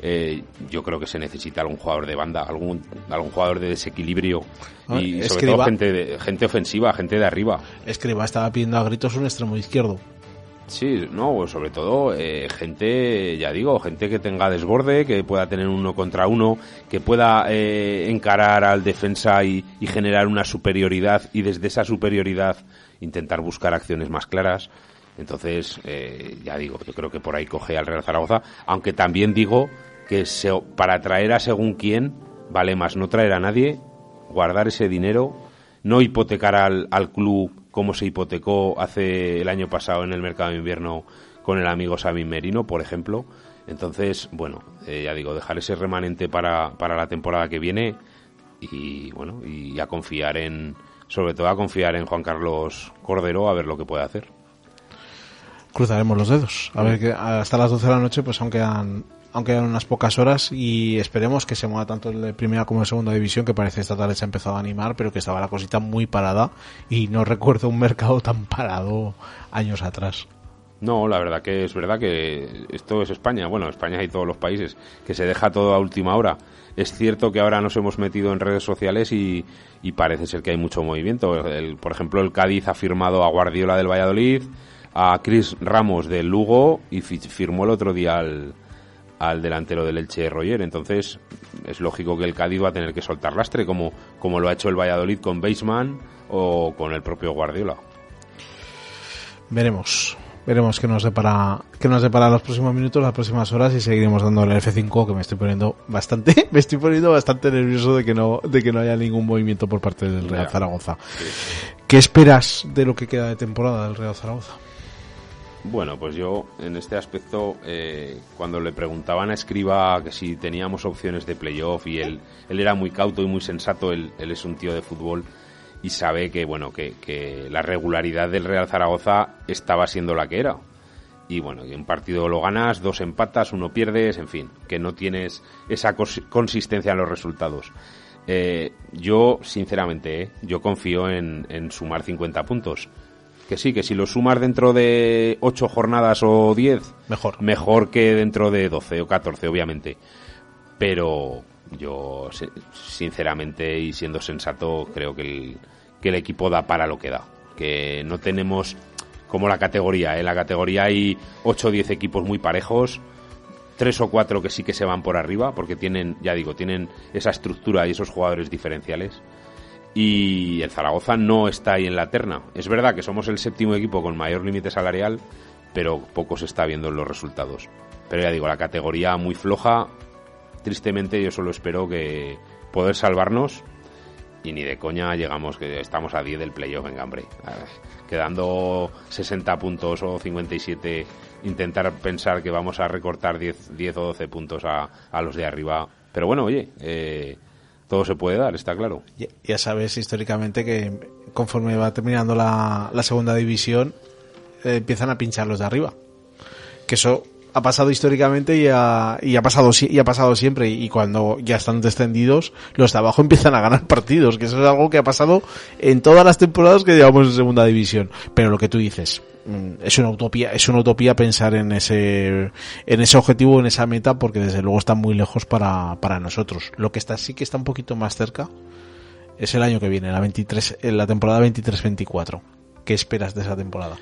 Eh, yo creo que se necesita algún jugador de banda, algún, algún jugador de desequilibrio Ah, y sobre todo gente, de- gente ofensiva, gente de arriba. Escriba estaba pidiendo a gritos un extremo izquierdo. Sí, no, pues sobre todo eh, gente, ya digo, gente que tenga desborde, que pueda tener uno contra uno, que pueda eh, encarar al defensa y, y generar una superioridad y desde esa superioridad intentar buscar acciones más claras. Entonces, eh, ya digo, yo creo que por ahí coge al Real Zaragoza, aunque también digo que se- para traer a según quién vale más no traer a nadie, guardar ese dinero, no hipotecar al, al club como se hipotecó hace el año pasado en el mercado de invierno con el amigo Sabin Merino, por ejemplo. Entonces, bueno, eh, ya digo, dejar ese remanente para, para la temporada que viene y bueno, y a confiar en, sobre todo a confiar en Juan Carlos Cordero a ver lo que puede hacer. Cruzaremos los dedos. A ver que hasta las 12 de la noche pues aún quedan, aún quedan unas pocas horas y esperemos que se mueva tanto el de primera como el de segunda división que parece esta tarde se ha empezado a animar pero que estaba la cosita muy parada y no recuerdo un mercado tan parado años atrás. No, la verdad que es verdad que esto es España, bueno, España y todos los países, que se deja todo a última hora. Es cierto que ahora nos hemos metido en redes sociales y, parece ser que hay mucho movimiento. Por ejemplo, el Cádiz ha firmado a Guardiola del Valladolid, a Chris Ramos del Lugo y fi- firmó el otro día al, al delantero del Elche Roger. Entonces, es lógico que el Cádiz va a tener que soltar lastre, como, como lo ha hecho el Valladolid con Baseman o con el propio Guardiola. Veremos. Veremos qué nos depara, qué nos depara los próximos minutos, las próximas horas y seguiremos dándole el F5 que me estoy poniendo bastante, me estoy poniendo bastante nervioso de que no, de que no haya ningún movimiento por parte del Real. Zaragoza. ¿Qué esperas de lo que queda de temporada del Real Zaragoza? Bueno, pues yo en este aspecto, eh, cuando le preguntaban a Escriba que si teníamos opciones de playoff y él, él era muy cauto y muy sensato, él, él es un tío de fútbol y sabe que, bueno, que, que la regularidad del Real Zaragoza estaba siendo la que era. Y bueno, que un partido lo ganas, dos empatas, uno pierdes, en fin, que no tienes esa cos- consistencia en los resultados. Eh, yo, sinceramente, eh, yo confío en, en sumar 50 puntos. Que sí, que si lo sumas dentro de 8 jornadas o 10, Mejor. mejor que dentro de 12 o 14, obviamente. Pero yo, sinceramente y siendo sensato, creo que el, que el equipo da para lo que da. Que no tenemos como la categoría. En la categoría hay 8 o 10 equipos muy parejos. Tres o cuatro que sí que se van por arriba, porque tienen, ya digo, tienen esa estructura y esos jugadores diferenciales y el Zaragoza no está ahí en la terna. Es verdad que somos el séptimo equipo con mayor límite salarial, pero poco se está viendo en los resultados. Pero ya digo, la categoría muy floja. Tristemente yo solo espero que poder salvarnos y ni de coña llegamos, que estamos a 10 del playoff en Gambre. Quedando 60 puntos o 57, intentar pensar que vamos a recortar 10, 10 o 12 puntos a, a los de arriba. Pero bueno, oye, eh, todo se puede dar, está claro. Ya, ya sabes históricamente que conforme va terminando la, la segunda división, eh, empiezan a pinchar los de arriba. Que eso ha pasado históricamente y ha, y ha pasado y ha pasado siempre. Y cuando ya están descendidos los de abajo empiezan a ganar partidos que eso es algo que ha pasado en todas las temporadas que llevamos en segunda división. Pero lo que tú dices mm, es una utopía es una utopía pensar en ese objetivo en esa meta porque desde luego está muy lejos para, para nosotros. Lo que está sí que está un poquito más cerca es el año que viene la 23 en la temporada 23-24 ¿qué esperas de esa temporada?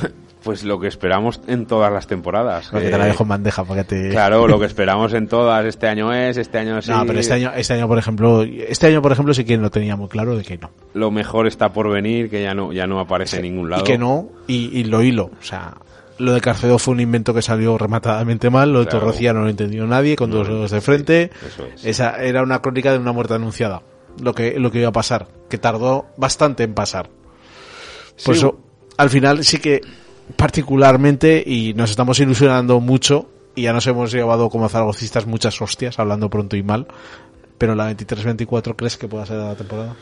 Pues lo que esperamos en todas las temporadas. Porque te la dejo en bandeja para que te... Claro, lo que esperamos en todas. Este año es, este año es... No, pero este año, este año, por ejemplo, este año, por ejemplo, sí que lo tenía muy claro de que no. Lo mejor está por venir, que ya no, ya no aparece en ningún lado. Y que no, y, lo hilo. O sea, lo de Carcedo fue un invento que salió rematadamente mal, lo de Torrecía no lo entendió nadie, con dos dedos de frente. Eso es. Esa era una crónica de una muerte anunciada. Lo que, lo que iba a pasar, que tardó bastante en pasar. Por eso, al final sí que particularmente y nos estamos ilusionando mucho y ya nos hemos llevado como zaragocistas muchas hostias hablando pronto y mal pero la 23-24 crees que pueda ser la temporada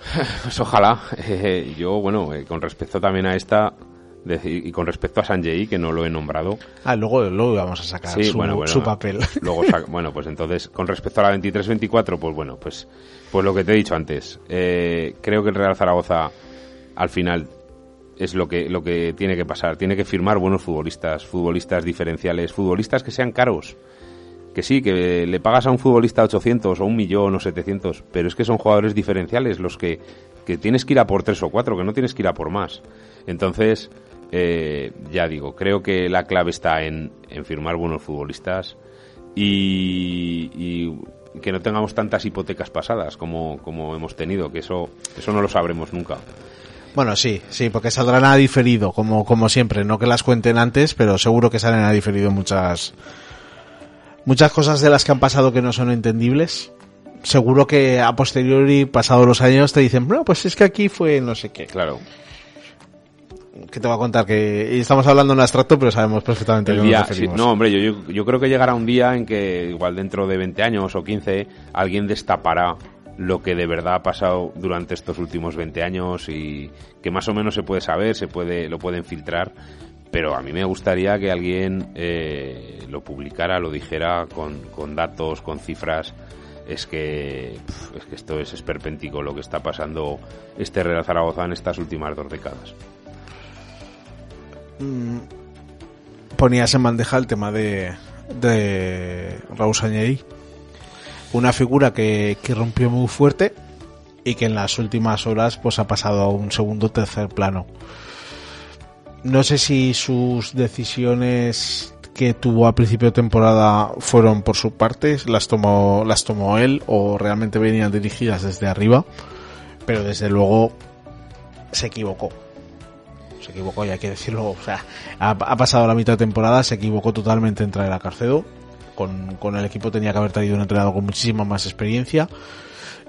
pues ojalá. Eh, yo bueno eh, con respecto también a esta y con respecto a Sanjay que no lo he nombrado. Ah luego luego vamos a sacar su, papel. luego bueno pues entonces con respecto a la 23-24 pues bueno pues pues lo que te he dicho antes. Eh, creo que el Real Zaragoza al final es lo que, lo que tiene que pasar. Tiene que firmar buenos futbolistas, futbolistas diferenciales, futbolistas que sean caros. Que sí, que le pagas a un futbolista 800 o un millón o 700, pero es que son jugadores diferenciales los que, que tienes que ir a por tres o cuatro, que no tienes que ir a por más. Entonces, eh, ya digo, creo que la clave está en, en firmar buenos futbolistas y, y, que no tengamos tantas hipotecas pasadas como, como hemos tenido, que eso, eso no lo sabremos nunca. Bueno, sí, sí, porque saldrán a diferido, como, como siempre. No que las cuenten antes, pero seguro que salen a diferido muchas, muchas cosas de las que han pasado que no son entendibles. Seguro que a posteriori, pasados los años, te dicen, bueno, pues es que aquí fue no sé qué. Claro. Que te voy a contar que estamos hablando en abstracto, pero sabemos perfectamente el día, no, hombre, yo, yo creo que llegará un día en que, igual dentro de 20 años o 15, alguien destapará lo que de verdad ha pasado durante estos últimos 20 años y que más o menos se puede saber, se puede, lo pueden filtrar, pero a mí me gustaría que alguien eh, lo publicara, lo dijera con, con, datos, con cifras. Es que, es que esto es esperpéntico lo que está pasando este Real Zaragoza en estas últimas dos décadas. Mm, ponías en bandeja el tema de, de Raúl Sañey una figura que, que rompió muy fuerte y que en las últimas horas pues ha pasado a un segundo o tercer plano. No sé si sus decisiones que tuvo a principio de temporada fueron por su parte, las tomó, las tomó él o realmente venían dirigidas desde arriba, pero desde luego se equivocó. Se equivocó, y hay que decirlo. O sea, ha, ha pasado la mitad de temporada, se equivocó totalmente en traer a Carcedo con, el equipo tenía que haber traído un entrenador con muchísima más experiencia.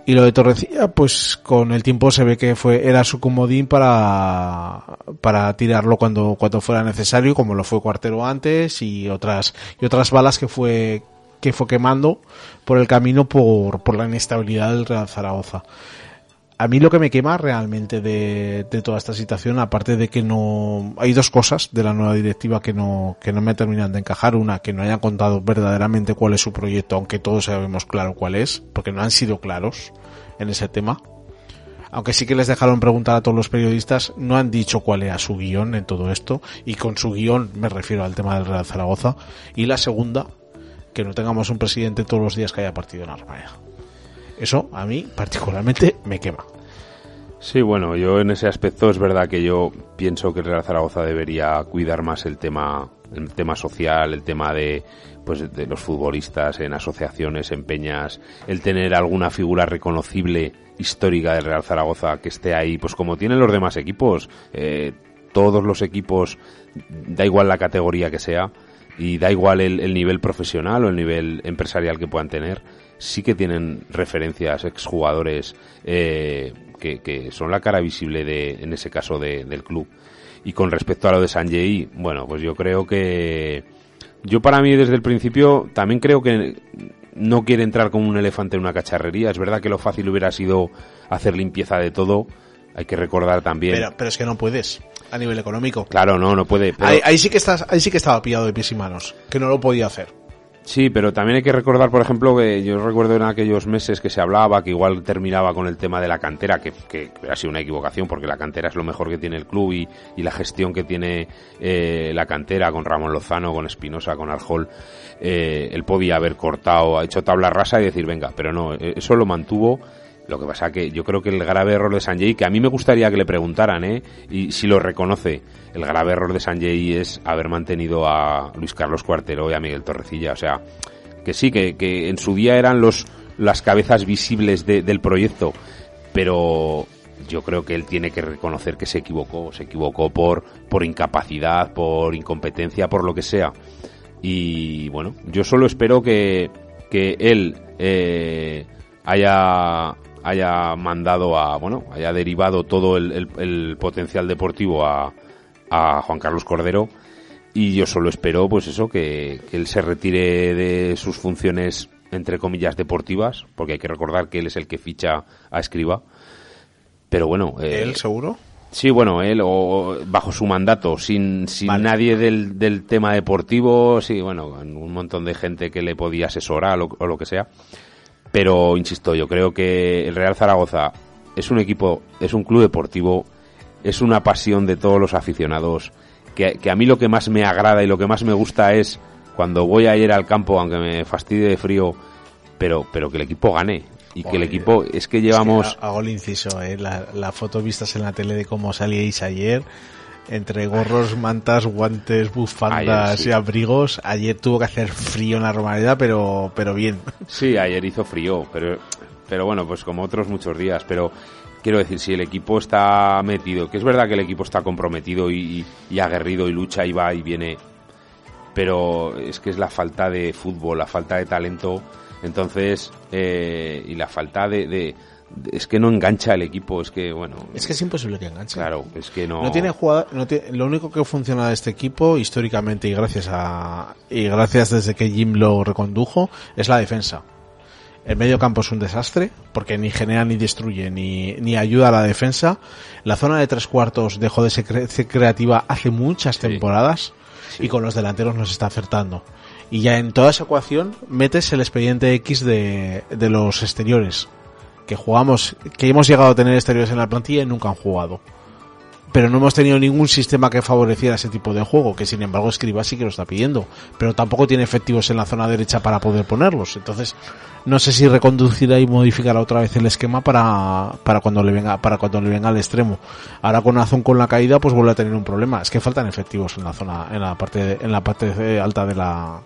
Y lo de Torrecilla, pues con el tiempo se ve que fue, era su comodín para, para tirarlo cuando, cuando fuera necesario, como lo fue Cuartero antes y otras, y otras balas que fue, que fue quemando por el camino por, por la inestabilidad del Real Zaragoza a mí lo que me quema realmente de, toda esta situación, aparte de que no, hay dos cosas de la nueva directiva que no, que no me terminan de encajar. Una, que no hayan contado verdaderamente cuál es su proyecto, aunque todos sabemos claro cuál es, porque no han sido claros en ese tema. Aunque sí que les dejaron preguntar a todos los periodistas, no han dicho cuál era su guion en todo esto, y con su guion me refiero al tema del Real Zaragoza. Y la segunda, que no tengamos un presidente todos los días que haya partido en Armenia. Eso a mí particularmente me quema. Sí, bueno, yo en ese aspecto es verdad que yo pienso que el Real Zaragoza debería cuidar más el tema, el tema social, el tema de, pues, de los futbolistas en asociaciones, en peñas, el tener alguna figura reconocible histórica del Real Zaragoza que esté ahí, pues como tienen los demás equipos, eh, todos los equipos, da igual la categoría que sea y da igual el, el nivel profesional o el nivel empresarial que puedan tener sí que tienen referencias, exjugadores eh, que, que, son la cara visible de, en ese caso del club. Y con respecto a lo de Sanjay, bueno, pues yo creo que yo para mí desde el principio también creo que no quiere entrar como un elefante en una cacharrería. Es verdad que lo fácil hubiera sido hacer limpieza de todo, hay que recordar también. Pero, pero es que no puedes a nivel económico. Claro, no, no puede. pero- Ahí, ahí sí que estás, ahí sí que estaba pillado de pies y manos, que no lo podía hacer. Sí, pero también hay que recordar, por ejemplo, que yo recuerdo en aquellos meses que se hablaba que igual terminaba con el tema de la cantera, que, que ha sido una equivocación porque la cantera es lo mejor que tiene el club y, y la gestión que tiene eh, la cantera con Ramón Lozano, con Espinosa, con Arjol. Eh, él podía haber cortado, ha hecho tabla rasa y decir, venga, pero no, eh, eso lo mantuvo. Lo que pasa que yo creo que el grave error de Sanjay, que a mí me gustaría que le preguntaran, ¿eh? y si lo reconoce, el grave error de Sanjay es haber mantenido a Luis Carlos Cuartero y a Miguel Torrecilla. O sea, que sí, que, que en su día eran los las cabezas visibles de- del proyecto, pero yo creo que él tiene que reconocer que se equivocó, se equivocó por, por incapacidad, por incompetencia, por lo que sea. Y bueno, yo solo espero que, que él eh, haya, haya mandado a, bueno, haya derivado todo el, el- el potencial deportivo a, a Juan Carlos Cordero y yo solo espero, pues eso, que, que él se retire de sus funciones, entre comillas, deportivas, porque hay que recordar que él es el que ficha a Escriba. Pero bueno, eh, ¿Él seguro? Sí, bueno, él o bajo su mandato, sin, sin Vale. nadie del, del tema deportivo, sí, bueno, un montón de gente que le podía asesorar o, o lo que sea. Pero, insisto, yo creo que el Real Zaragoza es un equipo, es un club deportivo, es una pasión de todos los aficionados, que, que a mí lo que más me agrada y lo que más me gusta es cuando voy a ir al campo, aunque me fastidie de frío, pero, pero que el equipo gane. Y que el equipo, es que llevamos... Es que hago el inciso, ¿eh? la, la foto vistas en la tele de cómo salíais ayer, entre gorros, mantas, guantes, bufandas sí. y abrigos. Ayer tuvo que hacer frío en la Romareda, pero, pero bien. Sí, ayer hizo frío, pero, pero bueno, pues como otros muchos días. Pero quiero decir, si el equipo está metido, que es verdad que el equipo está comprometido y, y aguerrido y lucha y va y viene, pero es que es la falta de fútbol, la falta de talento, entonces, eh, y la falta de- de- Es que no engancha el equipo, es que, bueno. Es que es imposible que enganche. Claro, es que no. No tiene jugada, no tiene- lo único que funciona de este equipo históricamente y gracias a y gracias desde que Jim lo recondujo es la defensa. El medio campo es un desastre porque ni genera ni destruye ni, ni ayuda a la defensa. La zona de tres cuartos dejó de ser cre- ser creativa hace muchas temporadas y con los delanteros nos está acertando. Y ya en toda esa ecuación metes el expediente X de, de los exteriores. Que jugamos, que hemos llegado a tener exteriores en la plantilla y nunca han jugado pero no hemos tenido ningún sistema que favoreciera ese tipo de juego, que sin embargo Escriba sí que lo está pidiendo, pero tampoco tiene efectivos en la zona derecha para poder ponerlos. Entonces, no sé si reconducirá y modificará otra vez el esquema para, para cuando le venga, para cuando le venga al extremo. Ahora con Azón con la caída, pues vuelve a tener un problema. Es que faltan efectivos en la zona, en la parte, en la parte alta de la,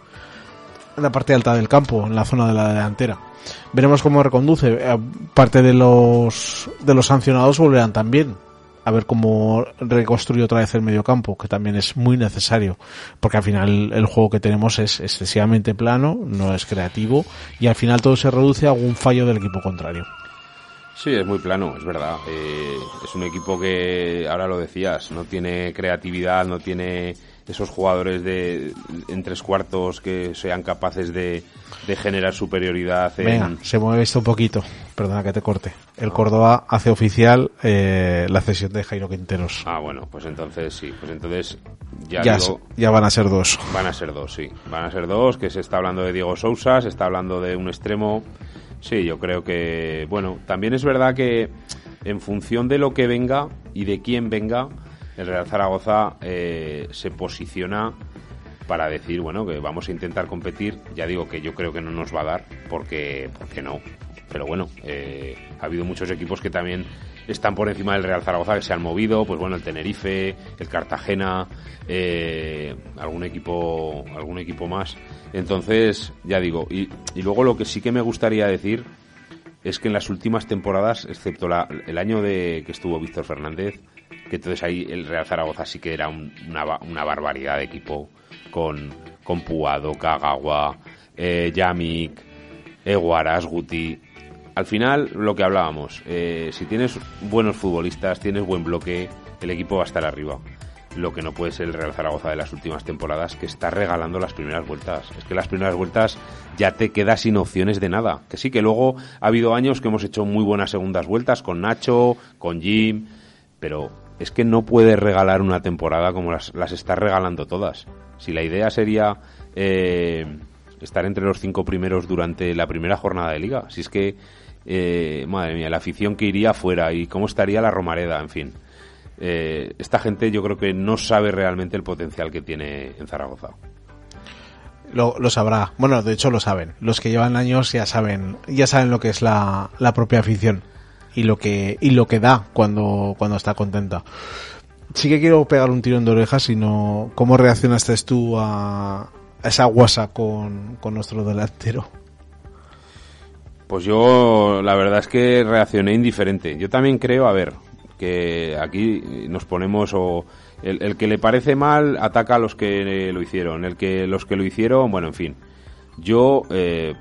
en la parte alta del campo, en la zona de la delantera. Veremos cómo reconduce. Eh, Parte de los de los sancionados volverán también. A ver cómo reconstruye otra vez el medio campo, que también es muy necesario, porque al final el juego que tenemos es excesivamente plano, no es creativo, y al final todo se reduce a algún fallo del equipo contrario. Sí, es muy plano, es verdad. Eh, es un equipo que, ahora lo decías, no tiene creatividad, no tiene esos jugadores de en tres cuartos que sean capaces de, de generar superioridad. En... Venga, se mueve esto un poquito, perdona que te corte. El Córdoba hace oficial eh, la cesión de Jairo Quinteros. Ah, bueno, pues entonces sí, pues entonces ya, ya, digo, ya van a ser dos. van a ser dos, sí. Van a ser dos, que se está hablando de Diego Sousa, se está hablando de un extremo. Sí, yo creo que, bueno, también es verdad que en función de lo que venga y de quién venga, el Real Zaragoza eh, se posiciona para decir, bueno, que vamos a intentar competir. Ya digo que yo creo que no nos va a dar, porque, porque no. Pero bueno, eh, ha habido muchos equipos que también están por encima del Real Zaragoza que se han movido, pues bueno, el Tenerife, el Cartagena, eh, algún equipo, algún equipo más. Entonces, ya digo, y, luego lo que sí que me gustaría decir es que en las últimas temporadas, excepto el año de que estuvo Víctor Fernández, que entonces ahí el Real Zaragoza sí que era un- una, una barbaridad de equipo con, con Puado, Kagawa, eh, Yamik, Eguaras, Guti. Al final, lo que hablábamos, eh, si tienes buenos futbolistas, tienes buen bloque, el equipo va a estar arriba. lo que no puede ser el Real Zaragoza de las últimas temporadas, que está regalando las primeras vueltas. Es que las primeras vueltas ya te quedas sin opciones de nada. Que sí, que luego ha habido años que hemos hecho muy buenas segundas vueltas con Nacho, con Jim, pero es que no puedes regalar una temporada como las, las estás regalando todas. Si la idea sería eh, estar entre los cinco primeros durante la primera jornada de liga, si es que, eh, madre mía, la afición que iría fuera y cómo estaría la Romareda, en fin. Eh, esta gente yo creo que no sabe realmente el potencial que tiene en Zaragoza. Lo, lo, sabrá. Bueno, de hecho lo saben. Los que llevan años ya saben, ya saben lo que es la, la propia afición y lo que y lo que da cuando cuando está contenta. Sí que quiero pegar un tirón de orejas, sino cómo reaccionaste tú a, a esa guasa con, con nuestro delantero. Pues yo la verdad es que reaccioné indiferente. Yo también creo, a ver, que aquí nos ponemos o el, el, que le parece mal ataca a los que lo hicieron, el que los que lo hicieron, bueno, en fin. Yo eh,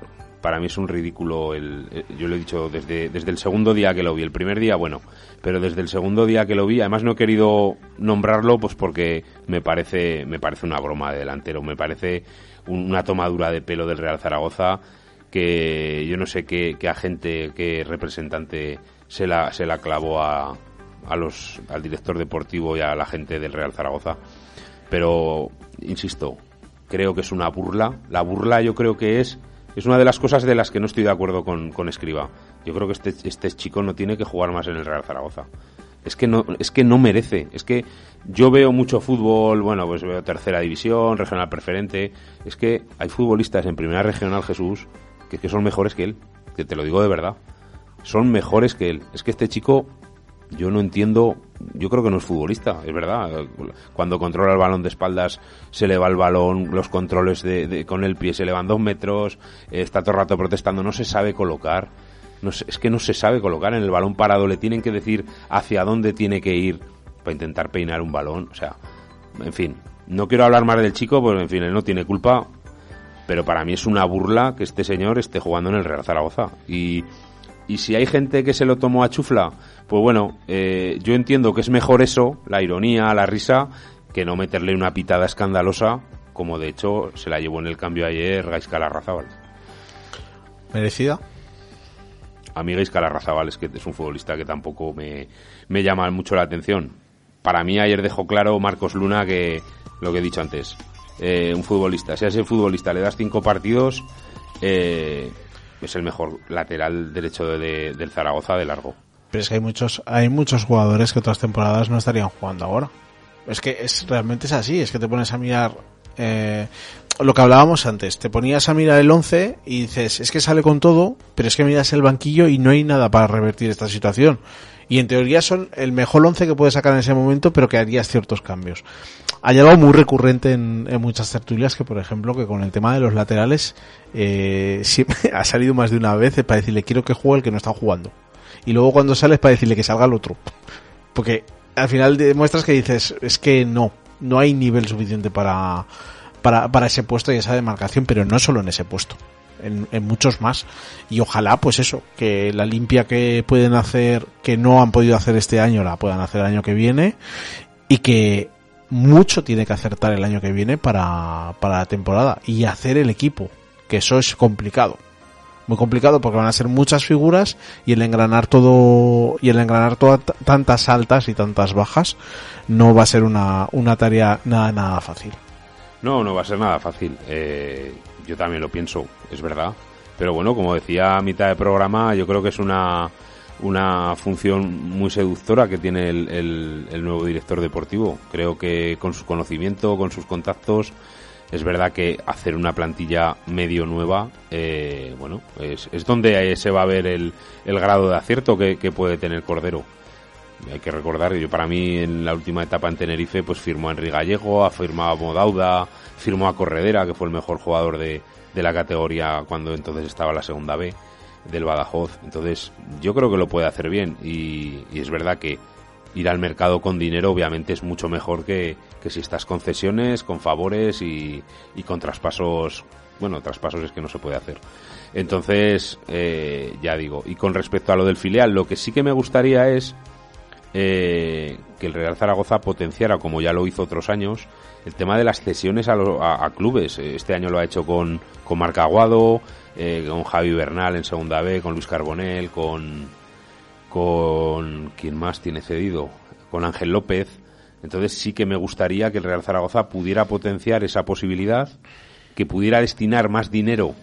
para mí es un ridículo el, eh, yo lo he dicho desde desde el segundo día que lo vi, el primer día, bueno, pero desde el segundo día que lo vi, además no he querido nombrarlo pues porque me parece me parece una broma de delantero, me parece un, una tomadura de pelo del Real Zaragoza que yo no sé qué, agente, qué representante se la, se la clavó a, a los, al director deportivo y a la gente del Real Zaragoza. Pero, insisto, creo que es una burla. La burla yo creo que es, es una de las cosas de las que no estoy de acuerdo con, con Escriba. Yo creo que este, este chico no tiene que jugar más en el Real Zaragoza. Es que no, es que no merece. Es que yo veo mucho fútbol, bueno, pues veo tercera división, regional preferente. Es que hay futbolistas en primera regional, Jesús, que, que son mejores que él. Que te lo digo de verdad. Son mejores que él. Es que este chico yo no entiendo, yo creo que no es futbolista, es verdad. Cuando controla el balón de espaldas, se le va el balón, los controles de, con el pie se le van dos metros, está todo el rato protestando, no se sabe colocar. No es que no se sabe colocar en el balón parado, le tienen que decir hacia dónde tiene que ir para intentar peinar un balón. O sea, en fin, no quiero hablar más del chico, porque en fin, él no tiene culpa, pero para mí es una burla que este señor esté jugando en el Real Zaragoza. Y, y si hay gente que se lo tomó a chufla, pues bueno, eh, yo entiendo que es mejor eso, la ironía, la risa, que no meterle una pitada escandalosa, como de hecho se la llevó en el cambio ayer Gaisca Larrazábal. ¿Merecida? A mí Gaisca Larrazábal es que es un futbolista que tampoco me, me llama mucho la atención. Para mí ayer dejó claro Marcos Luna que lo que he dicho antes, eh, un futbolista, si a ese futbolista le das cinco partidos, eh, es el mejor lateral derecho de, de, del Zaragoza de largo. Pero es que hay muchos, hay muchos jugadores que otras temporadas no estarían jugando ahora. Es que es realmente es así, es que te pones a mirar eh, lo que hablábamos antes, te ponías a mirar el 11 y dices, es que sale con todo, pero es que miras el banquillo y no hay nada para revertir esta situación. Y en teoría son el mejor 11 que puedes sacar en ese momento, pero que harías ciertos cambios. Ha llegado muy recurrente en, en, muchas tertulias que, por ejemplo, que con el tema de los laterales eh, siempre ha salido más de una vez para decirle quiero que juegue el que no está jugando y luego cuando sales para decirle que salga el otro. Porque al final demuestras que dices, es que no, no hay nivel suficiente para, para, para ese puesto y esa demarcación, pero no solo en ese puesto. En, muchos más. Y ojalá pues eso que la limpia que pueden hacer que no han podido hacer este año la puedan hacer el año que viene. Y que mucho tiene que acertar el año que viene para, para la temporada. Y hacer el equipo que eso es complicado. Muy complicado porque van a ser muchas figuras y el engranar todo y el engranar todas tantas altas y tantas bajas no va a ser una, una tarea nada nada fácil. No, no va a ser nada fácil. Eh, yo también lo pienso, es verdad. Pero bueno, como decía a mitad de programa, yo creo que es una, una función muy seductora que tiene el, el, nuevo director deportivo. Creo que con su conocimiento, con sus contactos, es verdad que hacer una plantilla medio nueva, eh, bueno, es, es, donde se va a ver el, el grado de acierto que, que, puede tener Cordero. Hay que recordar, yo para mí en la última etapa en Tenerife, pues firmó a Enrique Gallego, firmado a Modauda, firmó a Corredera, que fue el mejor jugador de, de la categoría cuando entonces estaba la segunda B del Badajoz. Entonces, yo creo que lo puede hacer bien y, es verdad que ir al mercado con dinero obviamente es mucho mejor que, que si estás con cesiones, con favores y, y, con traspasos. Bueno, traspasos es que no se puede hacer. Entonces, eh, ya digo, y con respecto a lo del filial, lo que sí que me gustaría es eh, que el Real Zaragoza potenciara, como ya lo hizo otros años, el tema de las cesiones a, clubes. Este año lo ha hecho con, con Marc Aguado, eh, con Javi Bernal en Segunda B, con Luis Carbonel, con, con... ¿Quién más tiene cedido? Con Ángel López. Entonces sí que me gustaría que el Real Zaragoza pudiera potenciar esa posibilidad, que pudiera destinar más dinero.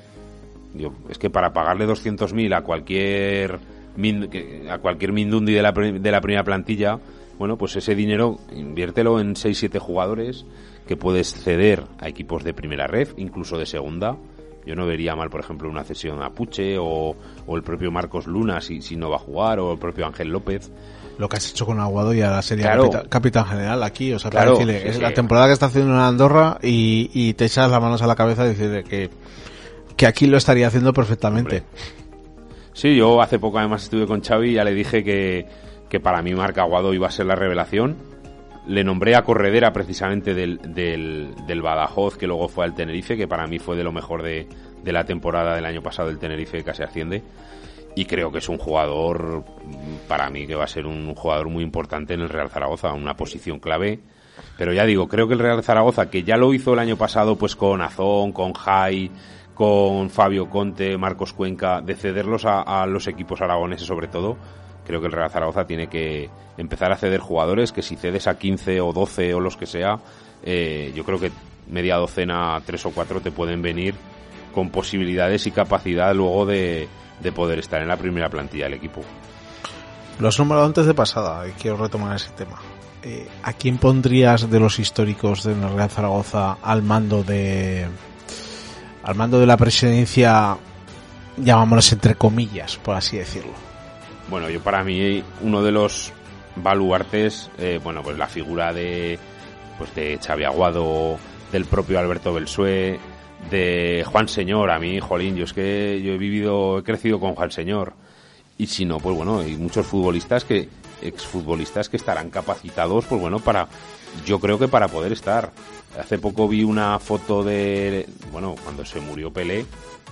es que para pagarle 200.000 a cualquier a cualquier Mindundi de la, de la primera plantilla, bueno, pues ese dinero inviértelo en 6-7 jugadores que puedes ceder a equipos de primera red, incluso de segunda. Yo no vería mal, por ejemplo, una cesión a Puche o, el propio Marcos Luna si, si no va a jugar o el propio Ángel López. Lo que has hecho con Aguado ya sería capitán, general aquí, o sea, para decirle, es la temporada que está haciendo en Andorra y, te echas las manos a la cabeza y decirle que, que aquí lo estaría haciendo perfectamente. Sí, yo hace poco además estuve con Xavi y ya le dije que, que para mí Marc Aguado iba a ser la revelación. Le nombré a Corredera precisamente del, del, del, Badajoz, que luego fue al Tenerife, que para mí fue de lo mejor de, de la temporada del año pasado del Tenerife, que casi asciende. Y creo que es un jugador, para mí, que va a ser un jugador muy importante en el Real Zaragoza, una posición clave. Pero ya digo, creo que el Real Zaragoza, que ya lo hizo el año pasado pues con Azón, con Jai, con Fabio Conte, Marcos Cuenca, de cederlos a, los equipos aragoneses sobre todo, creo que el Real Zaragoza tiene que empezar a ceder jugadores que si cedes a 15 o 12 o los que sea, eh, yo creo que media docena, tres o cuatro te pueden venir con posibilidades y capacidad luego de, poder estar en la primera plantilla del equipo. Lo has nombrado antes de pasada y quiero retomar ese tema. Eh, ¿A quién pondrías de los históricos de Real Zaragoza al mando de, al mando de la presidencia, llamámoslo entre comillas, por así decirlo. Bueno, yo para mí uno de los baluartes, eh, bueno, pues la figura de, pues de Xavi Aguado, del propio Alberto Belsué, de Juan Señor, a mí, jolín, yo es que yo he vivido, he crecido con Juan Señor. Y si no, pues bueno, hay muchos futbolistas que, exfutbolistas que estarán capacitados, pues bueno, para, yo creo que para poder estar. Hace poco vi una foto de, bueno, cuando se murió Pelé,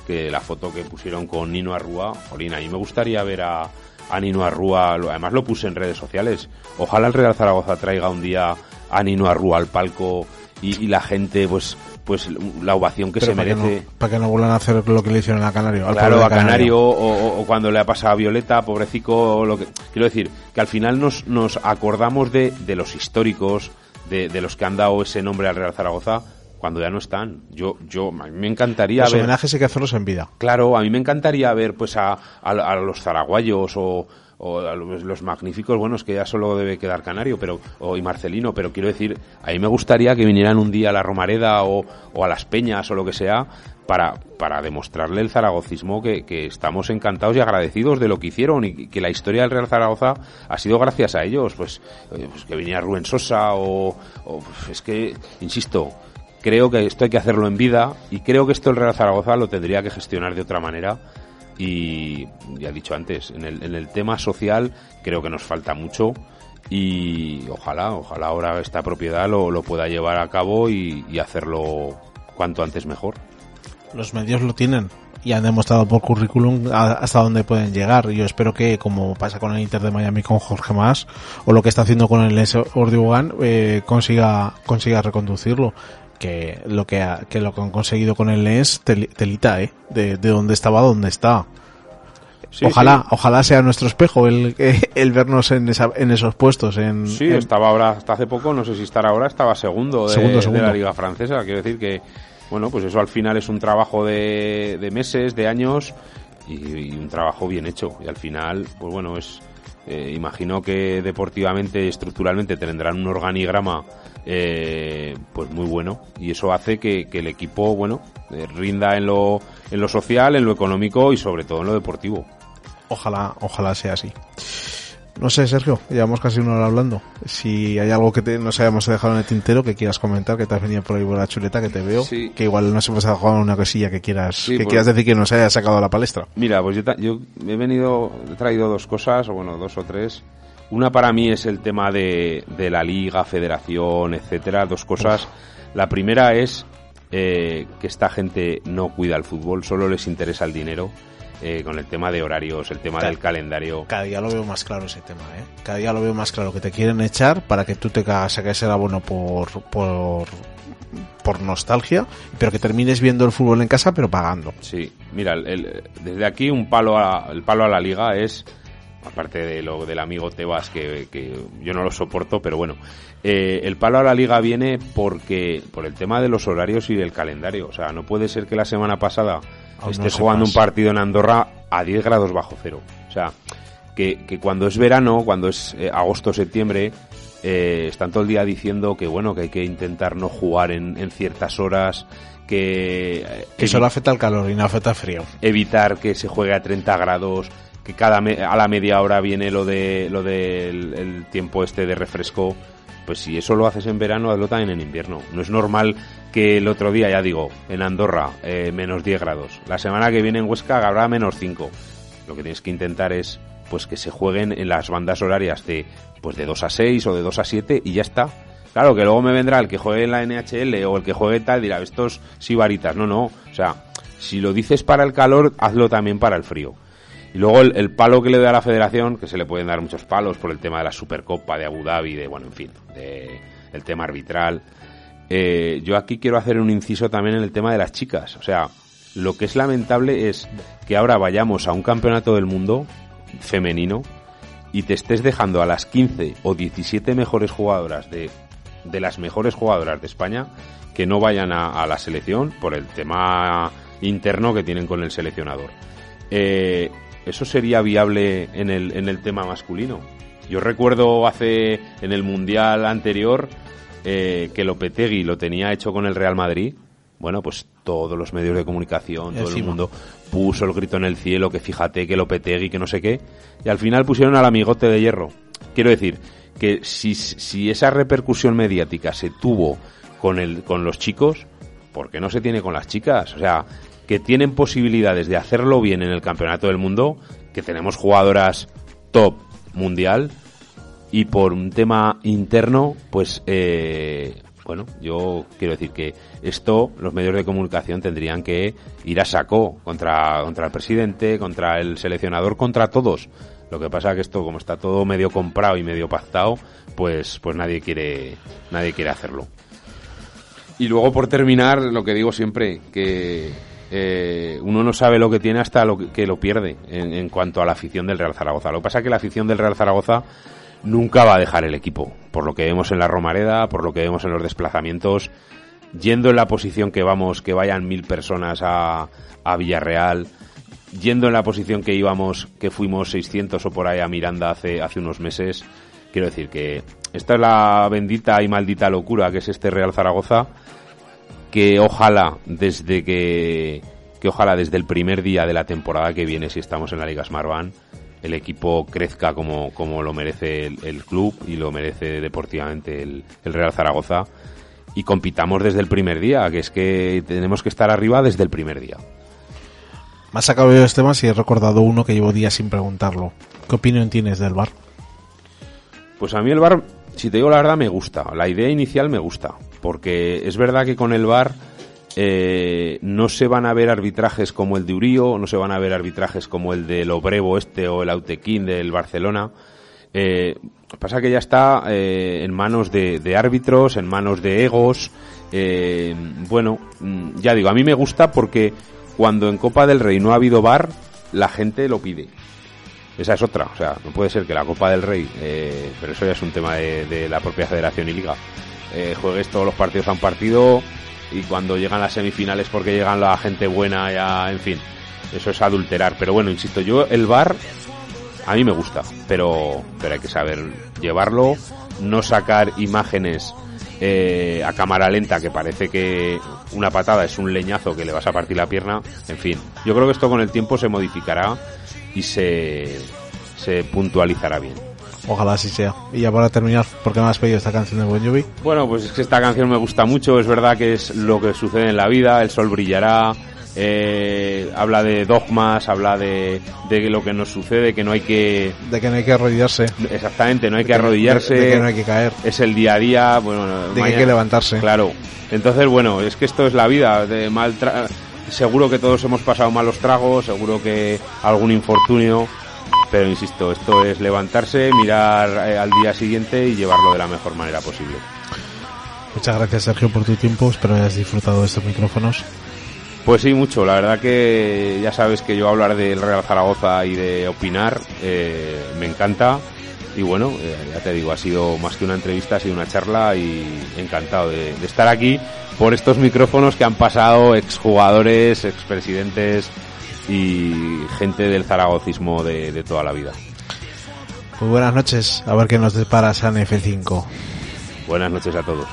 que la foto que pusieron con Nino Arrúa, Jolín, a mí me gustaría ver a, a Nino Arrúa, además lo puse en redes sociales. Ojalá el Real Zaragoza traiga un día a Nino Arrúa al palco y, la gente, pues, pues la ovación que se merece. para que no vuelvan a hacer lo que le hicieron a Canario. claro, a Canario, o, cuando le ha pasado a Violeta, pobrecico, lo que quiero decir, que al final nos, nos acordamos de, de los históricos, de, los que han dado ese nombre al Real Zaragoza cuando ya no están. Yo, yo, a mí me encantaría los ver... homenajes hay que hacerlos en vida. Claro, a mí me encantaría ver pues a, a, los zaraguayos o, a los, magníficos, bueno, es que ya solo debe quedar Canario pero o, y Marcelino, pero quiero decir, a mí me gustaría que vinieran un día a la Romareda o, o a las Peñas o lo que sea para, para demostrarle el zaragocismo que, que, estamos encantados y agradecidos de lo que hicieron y que la historia del Real Zaragoza ha sido gracias a ellos, pues, pues que venía Rubén Sosa o, pues, es que, insisto, creo que esto hay que hacerlo en vida y creo que esto el Real Zaragoza lo tendría que gestionar de otra manera. Y ya he dicho antes, en el, en el tema social creo que nos falta mucho y ojalá, ojalá ahora esta propiedad lo, lo pueda llevar a cabo y hacerlo cuanto antes mejor los medios lo tienen y han demostrado por currículum hasta dónde pueden llegar. Yo espero que, como pasa con el Inter de Miami con Jorge Más, o lo que está haciendo con el Les Ordiugan, eh, consiga, consiga reconducirlo. Que lo que, que lo que han conseguido con el Les, telita, eh, de, de dónde estaba dónde está. ojalá, ojalá sea nuestro espejo el, el vernos en, esa, en esos puestos. En, sí, estaba ahora, hasta hace poco, no sé si estará ahora, estaba segundo de, segundo, segundo. de la Liga Francesa. Quiero decir que, bueno, pues eso al final es un trabajo de, de meses, de años y, un trabajo bien hecho. Y al final, pues bueno, es eh, imagino que deportivamente, estructuralmente tendrán un organigrama eh, pues muy bueno y eso hace que, el equipo, bueno, eh, rinda en lo, en lo social, en lo económico y sobre todo en lo deportivo. Ojalá, ojalá sea así. No sé, Sergio, llevamos casi una hora hablando. Si hay algo que nos hayamos dejado en el tintero que quieras comentar, que te has venido por ahí por la chuleta que te veo, que igual nos hemos dejado una cosilla que quieras que pues- quieras decir que nos haya sacado a la palestra. Mira, pues yo, he venido, he traído dos cosas, o bueno, dos o tres. Una para mí es el tema de, de la liga, federación, etcétera. Dos cosas. La primera es eh, que esta gente no cuida el fútbol, solo les interesa el dinero eh, con el tema de horarios, el tema del calendario. Cada día lo veo más claro ese tema, ¿eh? Cada día lo veo más claro que te quieren echar para que tú te saques el abono por, por, por nostalgia, pero que termines viendo el fútbol en casa, pero pagando. Sí, mira, el- el- desde aquí un palo a, el palo a la liga es, aparte de lo del amigo Tebas, que, que yo no lo soporto, pero bueno, eh, el palo a la liga viene porque por el tema de los horarios y del calendario. O sea, no puede ser que la semana pasada Aún estés no jugando un partido en Andorra a 10 grados bajo cero. O sea, que, que cuando es verano, cuando es eh, agosto, septiembre, eh, están todo el día diciendo que bueno, que hay que intentar no jugar en, en ciertas horas, que... eh, Que solo afecta al calor y no afecta al frío. evitar que se juegue a 30 grados, que cada me- a la media hora viene lo de lo del el tiempo este de refresco, pues si eso lo haces en verano, hazlo también en invierno. No es normal que el otro día, ya digo, en Andorra, eh, menos 10 grados. La semana que viene en Huesca habrá menos 5. Lo que tienes que intentar es pues que se jueguen en las bandas horarias de pues de 2 a 6 o de 2 a 7 y ya está. Claro, que luego me vendrá el que juegue en la NHL o el que juegue tal, dirá, estos sí varitas. No, no. O sea, si lo dices para el calor, hazlo también para el frío. Y luego el, palo que le da a la federación, que se le pueden dar muchos palos por el tema de la Supercopa de Abu Dhabi, de, bueno, en fin, de, el tema arbitral. Eh, yo aquí quiero hacer un inciso también en el tema de las chicas. O sea, lo que es lamentable es que ahora vayamos a un campeonato del mundo femenino y te estés dejando a las 15 o 17 mejores jugadoras de, de las mejores jugadoras de España que no vayan a, a la selección por el tema interno que tienen con el seleccionador. Eh, ¿Eso sería viable en el, en el tema masculino? Yo recuerdo hace en el Mundial anterior eh, que Lopetegui lo tenía hecho con el Real Madrid. Bueno, pues todos los medios de comunicación, todo el mundo puso el grito en el cielo, que fíjate, que Lopetegui, que no sé qué. Y al final pusieron al amigote de hierro. Quiero decir que si, si esa repercusión mediática se tuvo con, el, con los chicos, ¿por qué no se tiene con las chicas? O sea, que tienen posibilidades de hacerlo bien en el campeonato del mundo, que tenemos jugadoras top mundial y por un tema interno, pues eh, bueno, yo quiero decir que esto los medios de comunicación tendrían que ir a saco contra, contra el presidente, contra el seleccionador, contra todos. Lo que pasa que esto, como está todo medio comprado y medio pactado, pues, pues nadie quiere, nadie quiere hacerlo. Y luego por terminar, lo que digo siempre, que eh, uno no sabe lo que tiene hasta lo que, lo pierde en, en cuanto a la afición del Real Zaragoza. Lo que pasa es que la afición del Real Zaragoza nunca va a dejar el equipo, por lo que vemos en la Romareda, por lo que vemos en los desplazamientos, yendo en la posición que vamos, que vayan mil personas a, a Villarreal, yendo en la posición que íbamos, que fuimos 600 o por ahí a Miranda hace, hace unos meses. Quiero decir que esta es la bendita y maldita locura que es este Real Zaragoza, que ojalá desde que, que ojalá desde el primer día de la temporada que viene, si estamos en la Liga Smartbank, el equipo crezca como, como lo merece el, el club y lo merece deportivamente el, el Real Zaragoza y compitamos desde el primer día, que es que tenemos que estar arriba desde el primer día. Me has sacado varios temas y he recordado uno que llevo días sin preguntarlo. ¿Qué opinión tienes del bar? Pues a mí el bar, si te digo la verdad, me gusta. La idea inicial me gusta. Porque es verdad que con el bar eh, no se van a ver arbitrajes como el de Urío, no se van a ver arbitrajes como el del Obrevo este o el Autequín del Barcelona. Eh, pasa que ya está eh, en manos de, árbitros, en manos de egos. Eh, bueno, mm, ya digo, a mí me gusta porque cuando en Copa del Rey no ha habido bar, la gente lo pide. Esa es otra, o sea, no puede ser que la Copa del Rey, eh, pero eso ya es un tema de la propia Federación y Liga, eh, juegues todos los partidos a un partido y cuando llegan las semifinales porque llegan la gente buena, ya, en fin, eso es adulterar. Pero bueno, insisto, yo el bar a mí me gusta, pero, pero hay que saber llevarlo, no sacar imágenes eh, a cámara lenta que parece que una patada es un leñazo que le vas a partir la pierna, en fin, yo creo que esto con el tiempo se modificará y se, se puntualizará bien. Ojalá así sea. Y ya para terminar, ¿por qué me has pedido esta canción de Bon Jovi? Bueno, pues es que esta canción me gusta mucho, es verdad que es lo que sucede en la vida, el sol brillará, eh, habla de dogmas, habla de, de lo que nos sucede, que no hay que... De que no hay que arrodillarse. Exactamente, no hay que arrodillarse, De, de que no hay que caer. es el día a día, bueno, De que hay que levantarse. Claro, entonces bueno, es que esto es la vida, de mal tra- seguro que todos hemos pasado malos tragos, seguro que algún infortunio, pero insisto, esto es levantarse, mirar eh, al día siguiente y llevarlo de la mejor manera posible. Muchas gracias Sergio por tu tiempo, espero hayas disfrutado de estos micrófonos. Pues sí, mucho. La verdad que ya sabes que yo hablar del Real Zaragoza y de opinar eh, me encanta. Y bueno, eh, ya te digo, ha sido más que una entrevista, ha sido una charla y encantado de, de estar aquí por estos micrófonos que han pasado exjugadores, expresidentes y gente del zaragocismo de, de toda la vida. Muy buenas noches, a ver qué nos depara San F5. Buenas noches a todos.